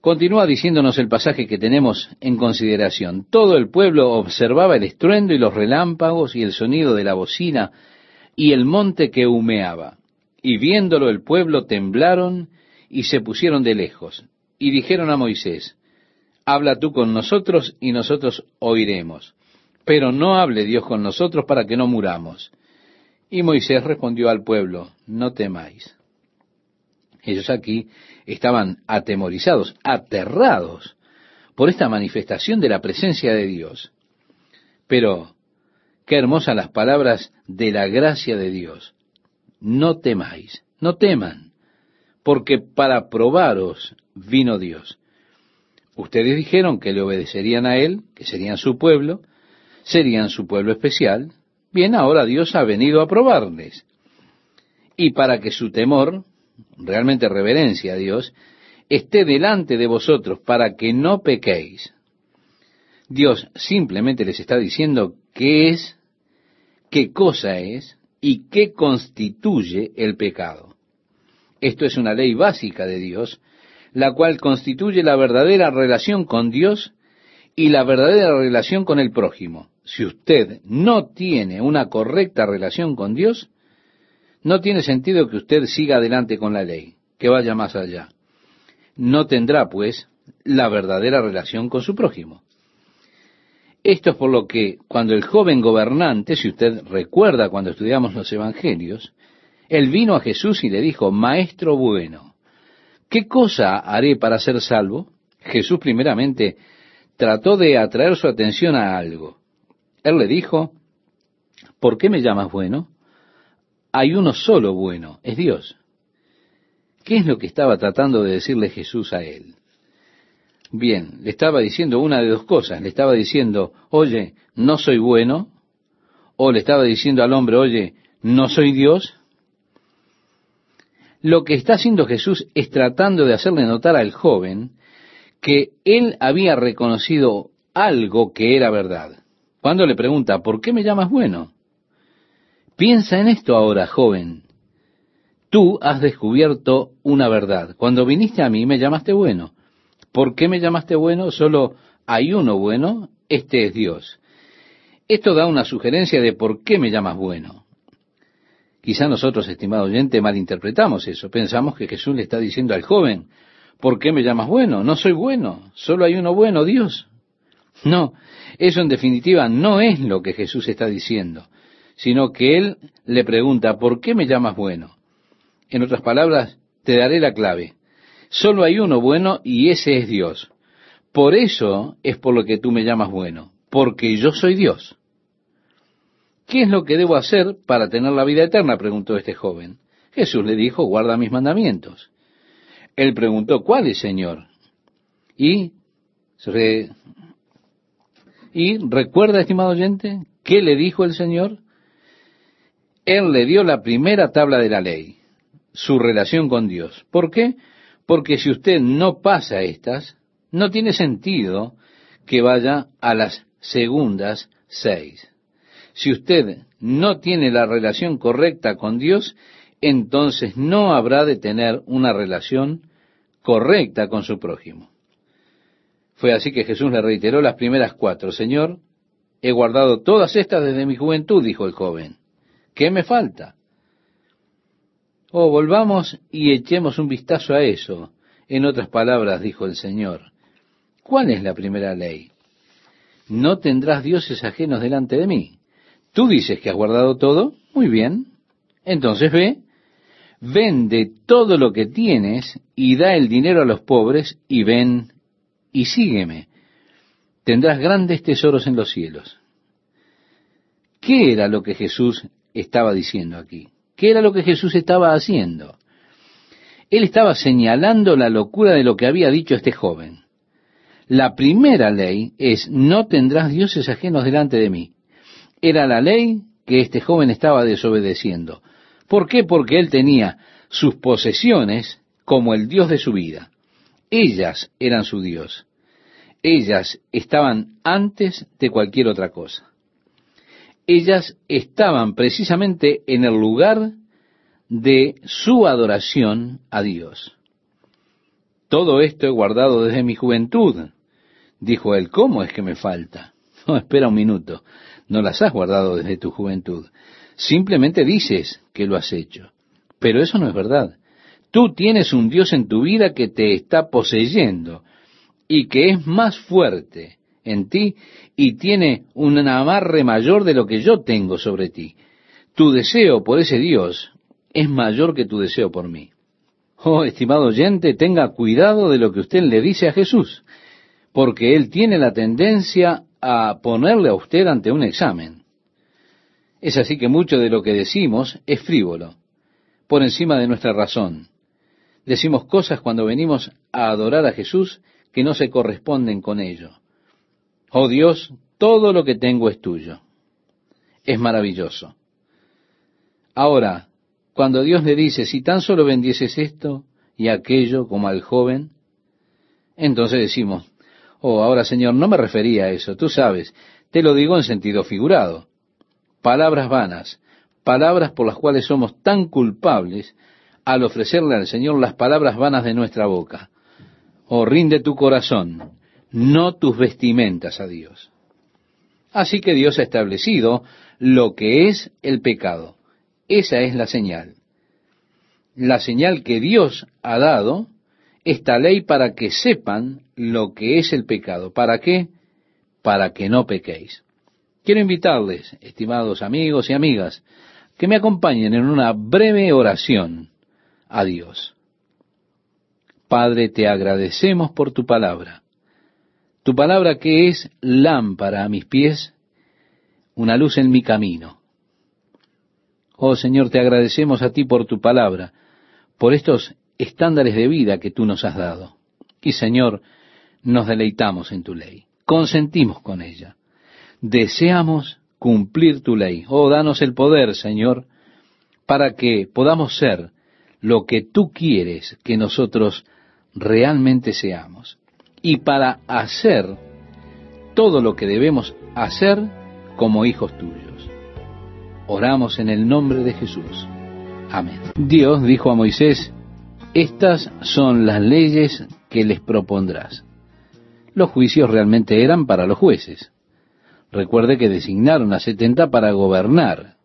Continúa diciéndonos el pasaje que tenemos en consideración. Todo el pueblo observaba el estruendo y los relámpagos y el sonido de la bocina y el monte que humeaba. Y viéndolo el pueblo temblaron y se pusieron de lejos. Y dijeron a Moisés, Habla tú con nosotros y nosotros oiremos. Pero no hable Dios con nosotros para que no muramos. Y Moisés respondió al pueblo, No temáis. Ellos aquí estaban atemorizados, aterrados por esta manifestación de la presencia de Dios. Pero qué hermosas las palabras de la gracia de Dios no temáis, no teman, porque para probaros vino Dios. Ustedes dijeron que le obedecerían a Él, que serían su pueblo, serían su pueblo especial. Bien, ahora Dios ha venido a probarles. Y para que su temor, realmente reverencia a Dios, esté delante de vosotros, para que no pequéis. Dios simplemente les está diciendo qué es, qué cosa es, y qué constituye el pecado. Esto es una ley básica de Dios, la cual constituye la verdadera relación con Dios y la verdadera relación con el prójimo. Si usted no tiene una correcta relación con Dios, no tiene sentido que usted siga adelante con la ley, que vaya más allá. No tendrá, pues, la verdadera relación con su prójimo. Esto es por lo que cuando el joven gobernante, si usted recuerda cuando estudiamos los evangelios, él vino a Jesús y le dijo, Maestro bueno, ¿qué cosa haré para ser salvo? Jesús primeramente trató de atraer su atención a algo. Él le dijo, ¿por qué me llamas bueno? Hay uno solo bueno, es Dios. ¿Qué es lo que estaba tratando de decirle Jesús a él? Bien, le estaba diciendo una de dos cosas. Le estaba diciendo, oye, no soy bueno. O le estaba diciendo al hombre, oye, no soy Dios. Lo que está haciendo Jesús es tratando de hacerle notar al joven que él había reconocido algo que era verdad. Cuando le pregunta, ¿por qué me llamas bueno? Piensa en esto ahora, joven. Tú has descubierto una verdad. Cuando viniste a mí me llamaste bueno. ¿Por qué me llamaste bueno? Solo hay uno bueno, este es Dios. Esto da una sugerencia de por qué me llamas bueno. Quizá nosotros, estimado oyente, malinterpretamos eso. Pensamos que Jesús le está diciendo al joven, ¿por qué me llamas bueno? No soy bueno, solo hay uno bueno, Dios. No, eso en definitiva no es lo que Jesús está diciendo, sino que Él le pregunta, ¿por qué me llamas bueno? En otras palabras, te daré la clave. Solo hay uno bueno y ese es Dios. Por eso es por lo que tú me llamas bueno, porque yo soy Dios. ¿Qué es lo que debo hacer para tener la vida eterna? preguntó este joven. Jesús le dijo, guarda mis mandamientos. Él preguntó, ¿cuál es, Señor? Y, y recuerda, estimado oyente, ¿qué le dijo el Señor? Él le dio la primera tabla de la ley. su relación con Dios. ¿Por qué? Porque si usted no pasa estas, no tiene sentido que vaya a las segundas seis. Si usted no tiene la relación correcta con Dios, entonces no habrá de tener una relación correcta con su prójimo. Fue así que Jesús le reiteró las primeras cuatro. Señor, he guardado todas estas desde mi juventud, dijo el joven. ¿Qué me falta? Oh, volvamos y echemos un vistazo a eso. En otras palabras, dijo el Señor, ¿cuál es la primera ley? No tendrás dioses ajenos delante de mí. Tú dices que has guardado todo. Muy bien. Entonces ve, vende todo lo que tienes y da el dinero a los pobres y ven y sígueme. Tendrás grandes tesoros en los cielos. ¿Qué era lo que Jesús estaba diciendo aquí? ¿Qué era lo que Jesús estaba haciendo? Él estaba señalando la locura de lo que había dicho este joven. La primera ley es, no tendrás dioses ajenos delante de mí. Era la ley que este joven estaba desobedeciendo. ¿Por qué? Porque él tenía sus posesiones como el Dios de su vida. Ellas eran su Dios. Ellas estaban antes de cualquier otra cosa. Ellas estaban precisamente en el lugar de su adoración a Dios. Todo esto he guardado desde mi juventud. Dijo él, ¿cómo es que me falta? No, espera un minuto. No las has guardado desde tu juventud. Simplemente dices que lo has hecho. Pero eso no es verdad. Tú tienes un Dios en tu vida que te está poseyendo y que es más fuerte en ti y tiene un amarre mayor de lo que yo tengo sobre ti. Tu deseo por ese Dios es mayor que tu deseo por mí. Oh, estimado oyente, tenga cuidado de lo que usted le dice a Jesús, porque Él tiene la tendencia a ponerle a usted ante un examen. Es así que mucho de lo que decimos es frívolo, por encima de nuestra razón. Decimos cosas cuando venimos a adorar a Jesús que no se corresponden con ello. Oh Dios, todo lo que tengo es tuyo. Es maravilloso. Ahora, cuando Dios le dice, si tan solo vendieses esto y aquello como al joven, entonces decimos, oh, ahora Señor, no me refería a eso, tú sabes, te lo digo en sentido figurado. Palabras vanas, palabras por las cuales somos tan culpables al ofrecerle al Señor las palabras vanas de nuestra boca. Oh, rinde tu corazón, no tus vestimentas a Dios. Así que Dios ha establecido lo que es el pecado. Esa es la señal. La señal que Dios ha dado, esta ley para que sepan lo que es el pecado. ¿Para qué? Para que no pequéis. Quiero invitarles, estimados amigos y amigas, que me acompañen en una breve oración a Dios. Padre, te agradecemos por tu palabra. Tu palabra que es lámpara a mis pies, una luz en mi camino. Oh Señor, te agradecemos a ti por tu palabra, por estos estándares de vida que tú nos has dado. Y Señor, nos deleitamos en tu ley, consentimos con ella, deseamos cumplir tu ley. Oh, danos el poder, Señor, para que podamos ser lo que tú quieres que nosotros realmente seamos. Y para hacer todo lo que debemos hacer como hijos tuyos. Oramos en el nombre de Jesús. Amén. Dios dijo a Moisés, estas son las leyes que les propondrás. Los juicios realmente eran para los jueces. Recuerde que designaron a setenta para gobernar.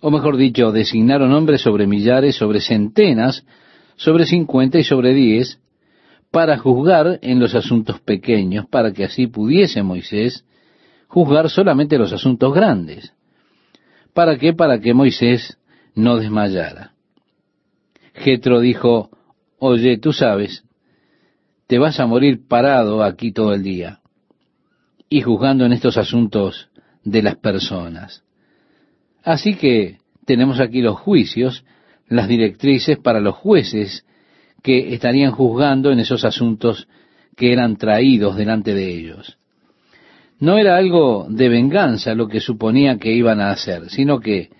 O mejor dicho, designaron hombres sobre millares, sobre centenas, sobre cincuenta y sobre diez, para juzgar en los asuntos pequeños, para que así pudiese Moisés juzgar solamente los asuntos grandes. ¿Para qué? Para que Moisés no desmayara. Jetro dijo, oye, tú sabes, te vas a morir parado aquí todo el día y juzgando en estos asuntos de las personas. Así que tenemos aquí los juicios, las directrices para los jueces que estarían juzgando en esos asuntos que eran traídos delante de ellos. No era algo de venganza lo que suponía que iban a hacer, sino que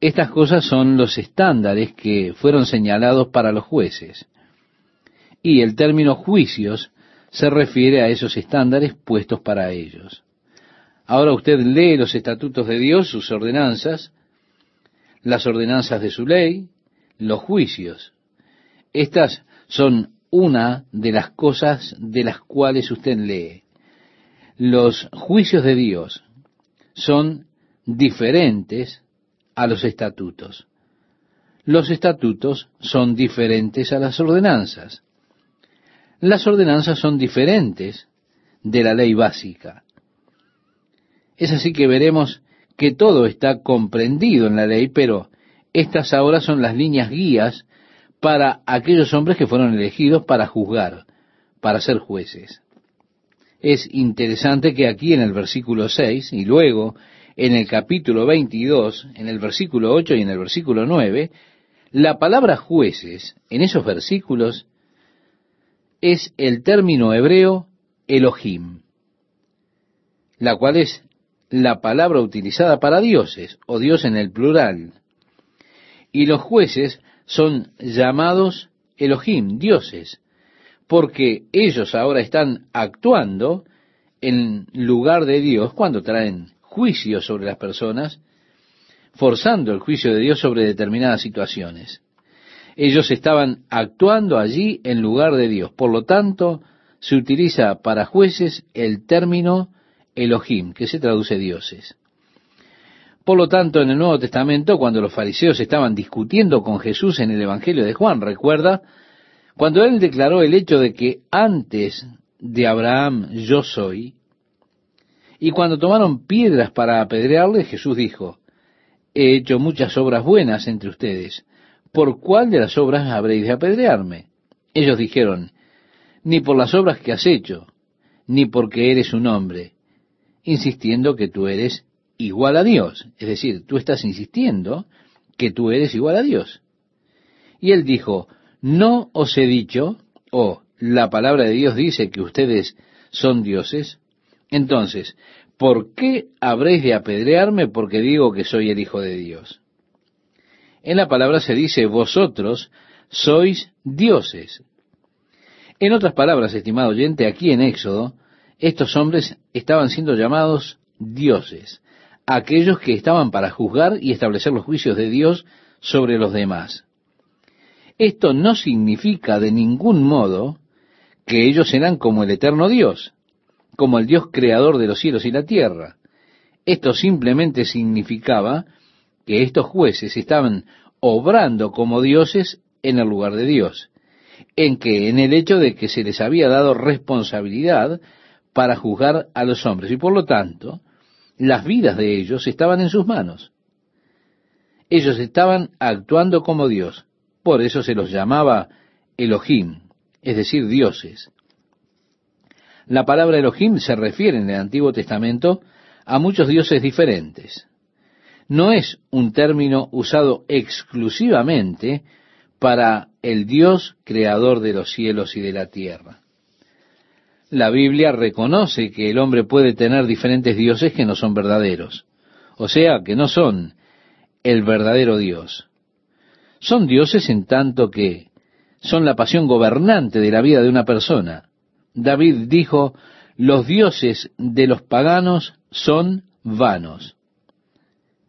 Estas cosas son los estándares que fueron señalados para los jueces. Y el término juicios se refiere a esos estándares puestos para ellos. Ahora usted lee los estatutos de Dios, sus ordenanzas, las ordenanzas de su ley, los juicios. Estas son una de las cosas de las cuales usted lee. Los juicios de Dios son diferentes a los estatutos. Los estatutos son diferentes a las ordenanzas. Las ordenanzas son diferentes de la ley básica. Es así que veremos que todo está comprendido en la ley, pero estas ahora son las líneas guías para aquellos hombres que fueron elegidos para juzgar, para ser jueces. Es interesante que aquí en el versículo 6 y luego en el capítulo 22, en el versículo 8 y en el versículo 9, la palabra jueces en esos versículos es el término hebreo Elohim, la cual es la palabra utilizada para dioses, o Dios en el plural. Y los jueces son llamados Elohim, dioses, porque ellos ahora están actuando en lugar de Dios cuando traen juicio sobre las personas, forzando el juicio de Dios sobre determinadas situaciones. Ellos estaban actuando allí en lugar de Dios. Por lo tanto, se utiliza para jueces el término Elohim, que se traduce dioses. Por lo tanto, en el Nuevo Testamento, cuando los fariseos estaban discutiendo con Jesús en el Evangelio de Juan, recuerda, cuando él declaró el hecho de que antes de Abraham yo soy, y cuando tomaron piedras para apedrearle, Jesús dijo, he hecho muchas obras buenas entre ustedes, ¿por cuál de las obras habréis de apedrearme? Ellos dijeron, ni por las obras que has hecho, ni porque eres un hombre, insistiendo que tú eres igual a Dios. Es decir, tú estás insistiendo que tú eres igual a Dios. Y él dijo, no os he dicho, o la palabra de Dios dice que ustedes son dioses. Entonces, ¿por qué habréis de apedrearme porque digo que soy el Hijo de Dios? En la palabra se dice, vosotros sois dioses. En otras palabras, estimado oyente, aquí en Éxodo, estos hombres estaban siendo llamados dioses, aquellos que estaban para juzgar y establecer los juicios de Dios sobre los demás. Esto no significa de ningún modo que ellos eran como el eterno Dios, como el Dios creador de los cielos y la tierra. Esto simplemente significaba que estos jueces estaban obrando como dioses en el lugar de Dios, en que en el hecho de que se les había dado responsabilidad para juzgar a los hombres y por lo tanto las vidas de ellos estaban en sus manos. Ellos estaban actuando como Dios, por eso se los llamaba Elohim, es decir, dioses. La palabra Elohim se refiere en el Antiguo Testamento a muchos dioses diferentes no es un término usado exclusivamente para el Dios creador de los cielos y de la tierra. La Biblia reconoce que el hombre puede tener diferentes dioses que no son verdaderos, o sea, que no son el verdadero Dios. Son dioses en tanto que son la pasión gobernante de la vida de una persona. David dijo, los dioses de los paganos son vanos.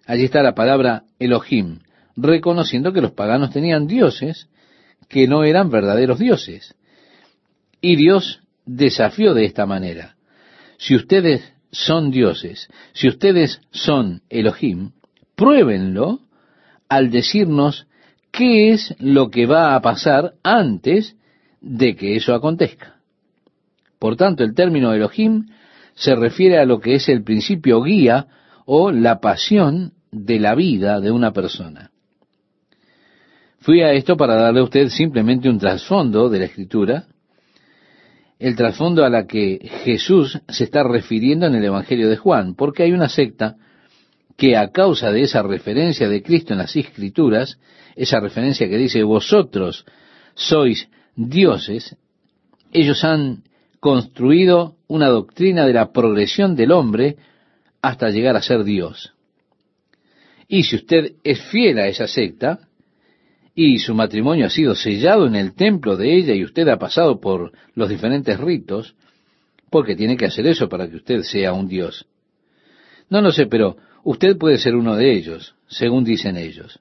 Allí está la palabra Elohim, reconociendo que los paganos tenían dioses que no eran verdaderos dioses. Y Dios desafió de esta manera. Si ustedes son dioses, si ustedes son Elohim, pruébenlo al decirnos qué es lo que va a pasar antes de que eso acontezca. Por tanto, el término Elohim se refiere a lo que es el principio guía o la pasión de la vida de una persona. Fui a esto para darle a usted simplemente un trasfondo de la escritura, el trasfondo a la que Jesús se está refiriendo en el Evangelio de Juan, porque hay una secta que a causa de esa referencia de Cristo en las escrituras, esa referencia que dice vosotros sois dioses, ellos han construido una doctrina de la progresión del hombre hasta llegar a ser Dios. Y si usted es fiel a esa secta, y su matrimonio ha sido sellado en el templo de ella y usted ha pasado por los diferentes ritos, porque tiene que hacer eso para que usted sea un Dios. No lo sé, pero usted puede ser uno de ellos, según dicen ellos.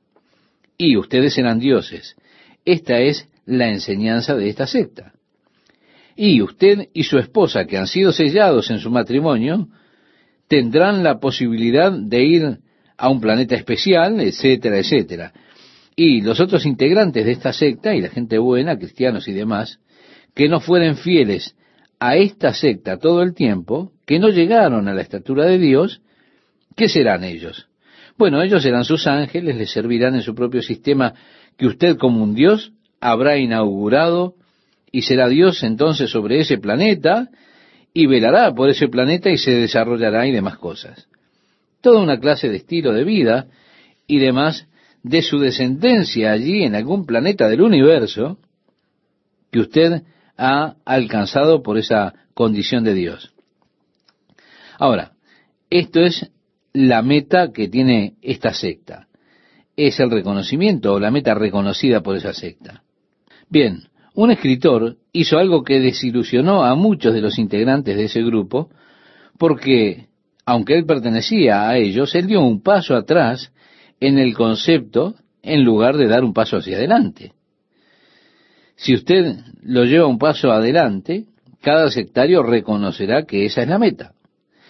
Y ustedes serán dioses. Esta es la enseñanza de esta secta. Y usted y su esposa, que han sido sellados en su matrimonio, tendrán la posibilidad de ir a un planeta especial, etcétera, etcétera. Y los otros integrantes de esta secta, y la gente buena, cristianos y demás, que no fueren fieles a esta secta todo el tiempo, que no llegaron a la estatura de Dios, ¿qué serán ellos? Bueno, ellos serán sus ángeles, les servirán en su propio sistema que usted como un Dios habrá inaugurado y será Dios entonces sobre ese planeta y velará por ese planeta y se desarrollará y demás cosas. Toda una clase de estilo de vida y demás de su descendencia allí en algún planeta del universo que usted ha alcanzado por esa condición de Dios. Ahora, esto es la meta que tiene esta secta. Es el reconocimiento o la meta reconocida por esa secta. Bien, un escritor hizo algo que desilusionó a muchos de los integrantes de ese grupo, porque, aunque él pertenecía a ellos, él dio un paso atrás en el concepto en lugar de dar un paso hacia adelante. Si usted lo lleva un paso adelante, cada sectario reconocerá que esa es la meta.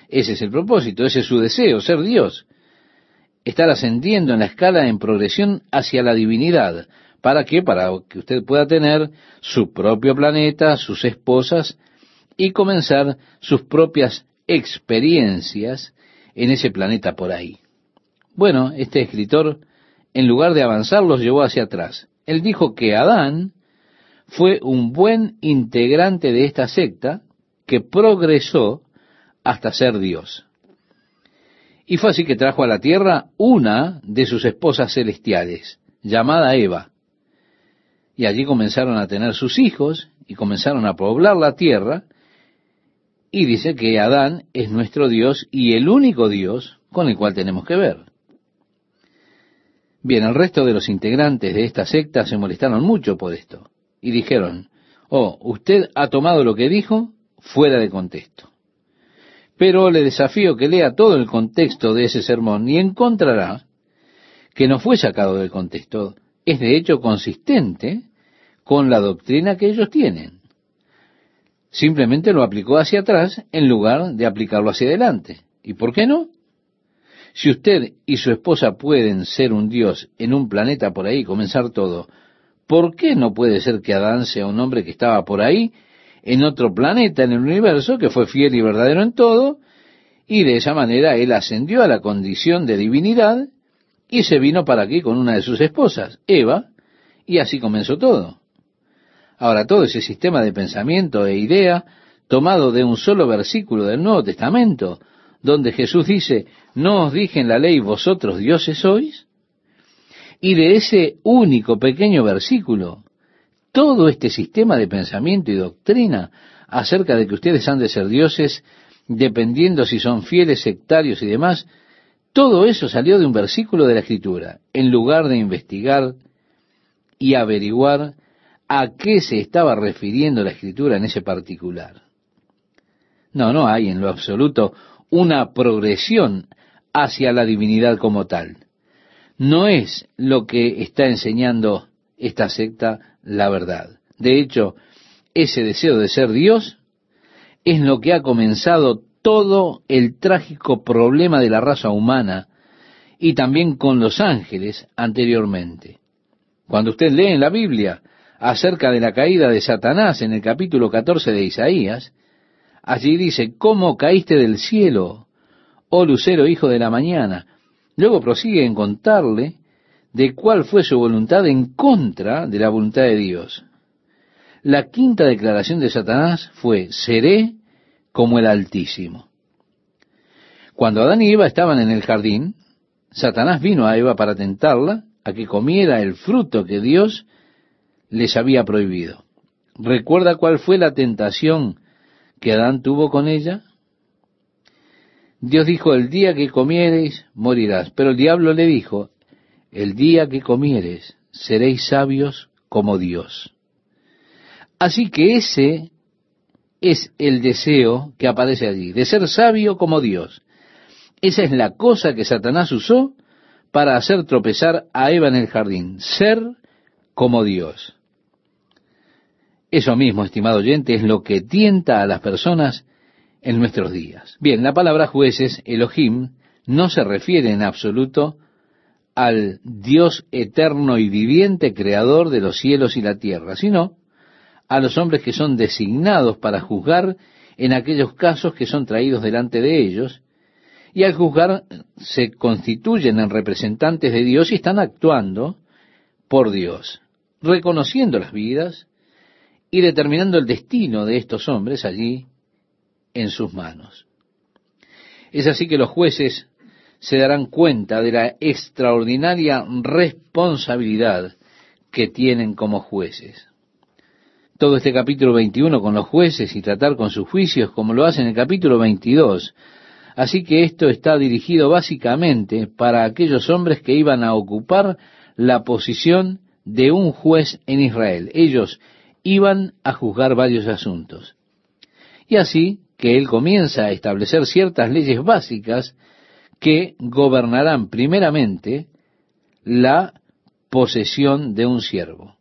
Ese es el propósito, ese es su deseo, ser Dios. Estar ascendiendo en la escala en progresión hacia la divinidad. ¿Para qué? Para que usted pueda tener su propio planeta, sus esposas y comenzar sus propias experiencias en ese planeta por ahí. Bueno, este escritor, en lugar de avanzar, los llevó hacia atrás. Él dijo que Adán fue un buen integrante de esta secta que progresó hasta ser Dios. Y fue así que trajo a la tierra una de sus esposas celestiales, llamada Eva. Y allí comenzaron a tener sus hijos y comenzaron a poblar la tierra. Y dice que Adán es nuestro Dios y el único Dios con el cual tenemos que ver. Bien, el resto de los integrantes de esta secta se molestaron mucho por esto y dijeron, oh, usted ha tomado lo que dijo fuera de contexto. Pero le desafío que lea todo el contexto de ese sermón y encontrará que no fue sacado del contexto, es de hecho consistente con la doctrina que ellos tienen. Simplemente lo aplicó hacia atrás en lugar de aplicarlo hacia adelante. ¿Y por qué no? Si usted y su esposa pueden ser un Dios en un planeta por ahí, comenzar todo, ¿por qué no puede ser que Adán sea un hombre que estaba por ahí, en otro planeta en el universo, que fue fiel y verdadero en todo, y de esa manera él ascendió a la condición de divinidad y se vino para aquí con una de sus esposas, Eva, y así comenzó todo. Ahora, todo ese sistema de pensamiento e idea, tomado de un solo versículo del Nuevo Testamento, donde Jesús dice, ¿no os dije en la ley vosotros dioses sois? Y de ese único pequeño versículo, todo este sistema de pensamiento y doctrina acerca de que ustedes han de ser dioses, dependiendo si son fieles, sectarios y demás, todo eso salió de un versículo de la Escritura, en lugar de investigar y averiguar a qué se estaba refiriendo la Escritura en ese particular. No, no hay en lo absoluto una progresión hacia la divinidad como tal. No es lo que está enseñando esta secta la verdad. De hecho, ese deseo de ser Dios es lo que ha comenzado todo el trágico problema de la raza humana y también con los ángeles anteriormente. Cuando usted lee en la Biblia acerca de la caída de Satanás en el capítulo 14 de Isaías, Allí dice, ¿cómo caíste del cielo, oh lucero hijo de la mañana? Luego prosigue en contarle de cuál fue su voluntad en contra de la voluntad de Dios. La quinta declaración de Satanás fue, seré como el Altísimo. Cuando Adán y Eva estaban en el jardín, Satanás vino a Eva para tentarla a que comiera el fruto que Dios les había prohibido. ¿Recuerda cuál fue la tentación que Adán tuvo con ella? Dios dijo, el día que comiereis, morirás. Pero el diablo le dijo, el día que comieres, seréis sabios como Dios. Así que ese es el deseo que aparece allí, de ser sabio como Dios. Esa es la cosa que Satanás usó para hacer tropezar a Eva en el jardín, ser como Dios. Eso mismo, estimado oyente, es lo que tienta a las personas en nuestros días. Bien, la palabra jueces, Elohim, no se refiere en absoluto al Dios eterno y viviente, creador de los cielos y la tierra, sino a los hombres que son designados para juzgar en aquellos casos que son traídos delante de ellos, y al juzgar se constituyen en representantes de Dios y están actuando por Dios, reconociendo las vidas y determinando el destino de estos hombres allí en sus manos. Es así que los jueces se darán cuenta de la extraordinaria responsabilidad que tienen como jueces. Todo este capítulo 21 con los jueces y tratar con sus juicios como lo hace en el capítulo 22. Así que esto está dirigido básicamente para aquellos hombres que iban a ocupar la posición de un juez en Israel. Ellos iban a juzgar varios asuntos. Y así que él comienza a establecer ciertas leyes básicas que gobernarán primeramente la posesión de un siervo.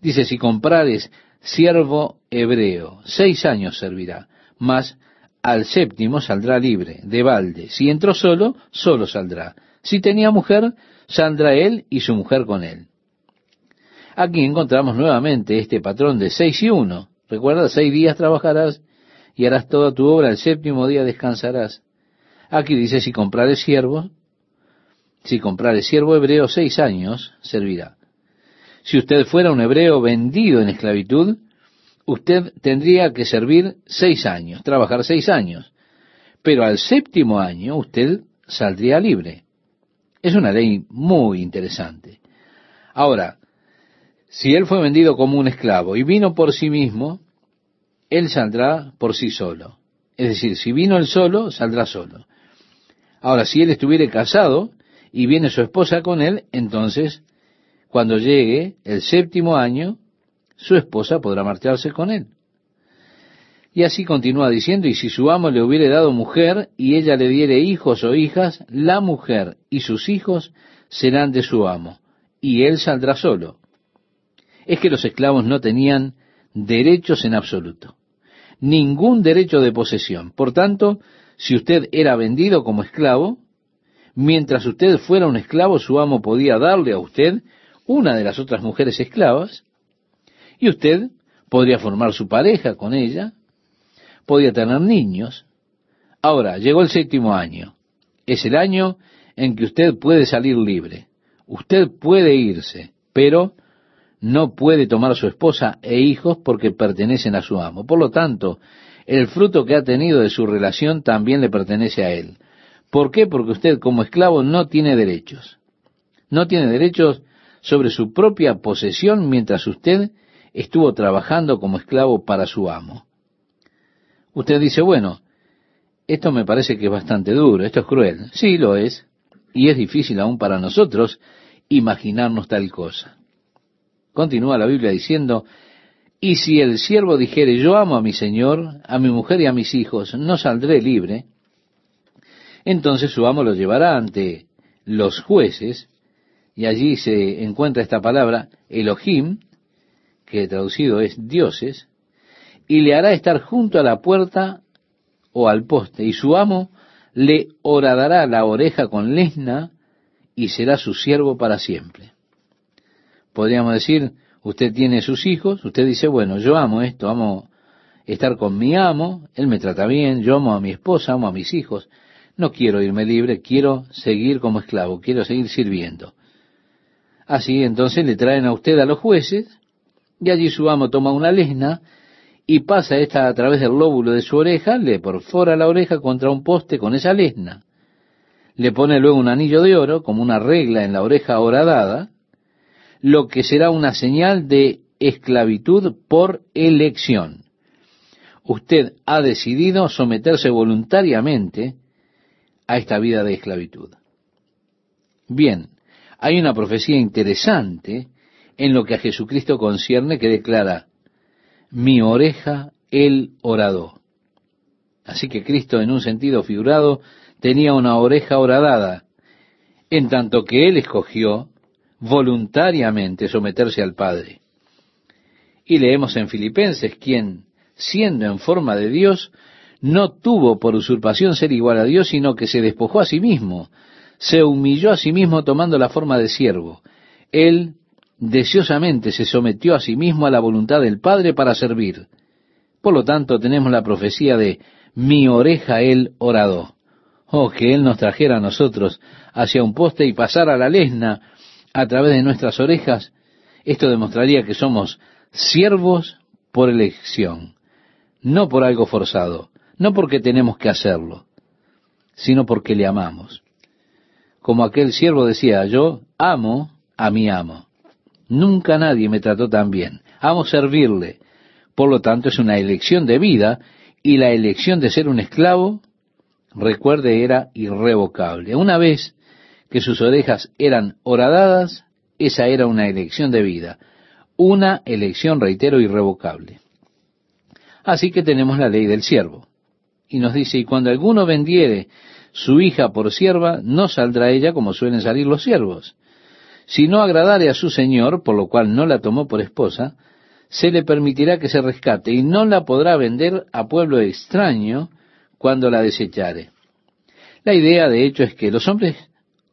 Dice, si comprares siervo hebreo, seis años servirá, mas al séptimo saldrá libre, de balde. Si entró solo, solo saldrá. Si tenía mujer, saldrá él y su mujer con él. Aquí encontramos nuevamente este patrón de seis y uno. Recuerda, seis días trabajarás y harás toda tu obra, el séptimo día descansarás. Aquí dice, si comprare siervo, si comprare siervo hebreo, seis años servirá. Si usted fuera un hebreo vendido en esclavitud, usted tendría que servir seis años, trabajar seis años. Pero al séptimo año usted saldría libre. Es una ley muy interesante. Ahora, si él fue vendido como un esclavo y vino por sí mismo, él saldrá por sí solo. Es decir, si vino él solo, saldrá solo. Ahora, si él estuviera casado y viene su esposa con él, entonces, cuando llegue el séptimo año, su esposa podrá marcharse con él. Y así continúa diciendo, y si su amo le hubiere dado mujer y ella le diere hijos o hijas, la mujer y sus hijos serán de su amo, y él saldrá solo. Es que los esclavos no tenían derechos en absoluto, ningún derecho de posesión. Por tanto, si usted era vendido como esclavo, mientras usted fuera un esclavo, su amo podía darle a usted una de las otras mujeres esclavas, y usted podría formar su pareja con ella, podía tener niños. Ahora, llegó el séptimo año. Es el año en que usted puede salir libre. Usted puede irse, pero no puede tomar su esposa e hijos porque pertenecen a su amo. Por lo tanto, el fruto que ha tenido de su relación también le pertenece a él. ¿Por qué? Porque usted como esclavo no tiene derechos. No tiene derechos sobre su propia posesión mientras usted estuvo trabajando como esclavo para su amo. Usted dice, bueno, esto me parece que es bastante duro, esto es cruel. Sí, lo es, y es difícil aún para nosotros imaginarnos tal cosa. Continúa la Biblia diciendo, y si el siervo dijere, yo amo a mi Señor, a mi mujer y a mis hijos, no saldré libre, entonces su amo lo llevará ante los jueces, y allí se encuentra esta palabra, Elohim, que traducido es dioses, y le hará estar junto a la puerta o al poste, y su amo le horadará la oreja con lesna, y será su siervo para siempre. Podríamos decir, Usted tiene sus hijos, usted dice, bueno, yo amo esto, amo estar con mi amo, él me trata bien, yo amo a mi esposa, amo a mis hijos, no quiero irme libre, quiero seguir como esclavo, quiero seguir sirviendo. Así entonces le traen a usted a los jueces, y allí su amo toma una lesna y pasa esta a través del lóbulo de su oreja, le perfora la oreja contra un poste con esa lesna. Le pone luego un anillo de oro, como una regla en la oreja horadada, lo que será una señal de esclavitud por elección. usted ha decidido someterse voluntariamente a esta vida de esclavitud. Bien, hay una profecía interesante en lo que a Jesucristo concierne que declara, mi oreja él oradó. Así que Cristo en un sentido figurado tenía una oreja horadada, en tanto que él escogió voluntariamente someterse al Padre. Y leemos en Filipenses, quien, siendo en forma de Dios, no tuvo por usurpación ser igual a Dios, sino que se despojó a sí mismo, se humilló a sí mismo tomando la forma de siervo. Él deseosamente se sometió a sí mismo a la voluntad del Padre para servir. Por lo tanto, tenemos la profecía de mi oreja él oradó. Oh, que él nos trajera a nosotros hacia un poste y pasara la lesna a través de nuestras orejas. Esto demostraría que somos siervos por elección, no por algo forzado, no porque tenemos que hacerlo, sino porque le amamos. Como aquel siervo decía, yo amo a mi amo. Nunca nadie me trató tan bien. Amo servirle. Por lo tanto, es una elección de vida y la elección de ser un esclavo, recuerde, era irrevocable. Una vez que sus orejas eran horadadas, esa era una elección de vida. Una elección, reitero, irrevocable. Así que tenemos la ley del siervo. Y nos dice, y cuando alguno vendiere su hija por sierva, no saldrá ella como suelen salir los siervos si no agradare a su señor, por lo cual no la tomó por esposa, se le permitirá que se rescate y no la podrá vender a pueblo extraño cuando la desechare. La idea, de hecho, es que los hombres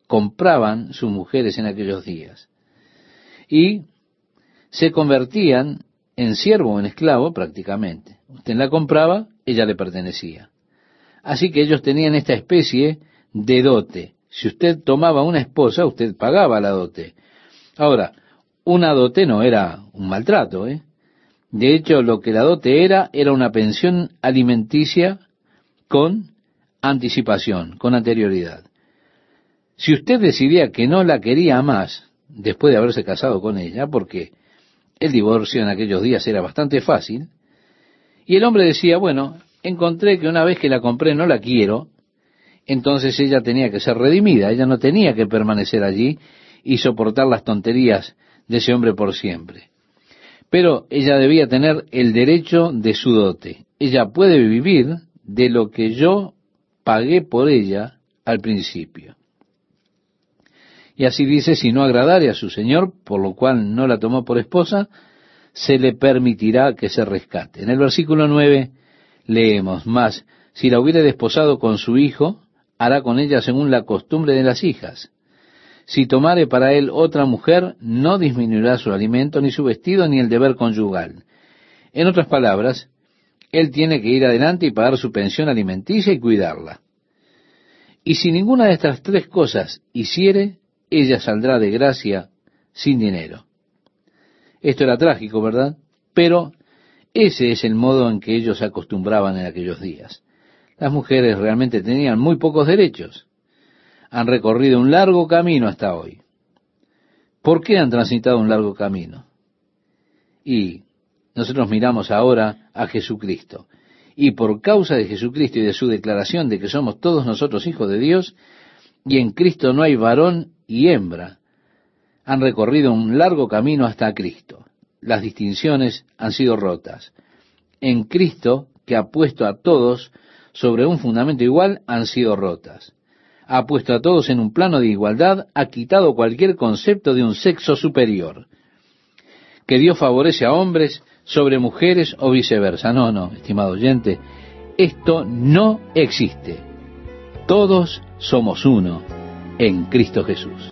compraban sus mujeres en aquellos días y se convertían en siervo o en esclavo prácticamente. Usted la compraba, ella le pertenecía. Así que ellos tenían esta especie de dote. Si usted tomaba una esposa, usted pagaba la dote. Ahora, una dote no era un maltrato, ¿eh? De hecho, lo que la dote era, era una pensión alimenticia con anticipación, con anterioridad. Si usted decidía que no la quería más después de haberse casado con ella, porque el divorcio en aquellos días era bastante fácil, y el hombre decía, bueno, encontré que una vez que la compré no la quiero, entonces ella tenía que ser redimida, ella no tenía que permanecer allí y soportar las tonterías de ese hombre por siempre. Pero ella debía tener el derecho de su dote. Ella puede vivir de lo que yo pagué por ella al principio. Y así dice, si no agradare a su señor, por lo cual no la tomó por esposa, se le permitirá que se rescate. En el versículo 9 leemos, más, si la hubiere desposado con su hijo, hará con ella según la costumbre de las hijas. Si tomare para él otra mujer, no disminuirá su alimento, ni su vestido, ni el deber conyugal. En otras palabras, él tiene que ir adelante y pagar su pensión alimenticia y cuidarla. Y si ninguna de estas tres cosas hiciere, ella saldrá de gracia sin dinero. Esto era trágico, ¿verdad? Pero ese es el modo en que ellos acostumbraban en aquellos días. Las mujeres realmente tenían muy pocos derechos. Han recorrido un largo camino hasta hoy. ¿Por qué han transitado un largo camino? Y nosotros miramos ahora a Jesucristo. Y por causa de Jesucristo y de su declaración de que somos todos nosotros hijos de Dios, y en Cristo no hay varón y hembra, han recorrido un largo camino hasta Cristo. Las distinciones han sido rotas. En Cristo, que ha puesto a todos sobre un fundamento igual han sido rotas. Ha puesto a todos en un plano de igualdad, ha quitado cualquier concepto de un sexo superior. Que Dios favorece a hombres sobre mujeres o viceversa. No, no, estimado oyente, esto no existe. Todos somos uno en Cristo Jesús.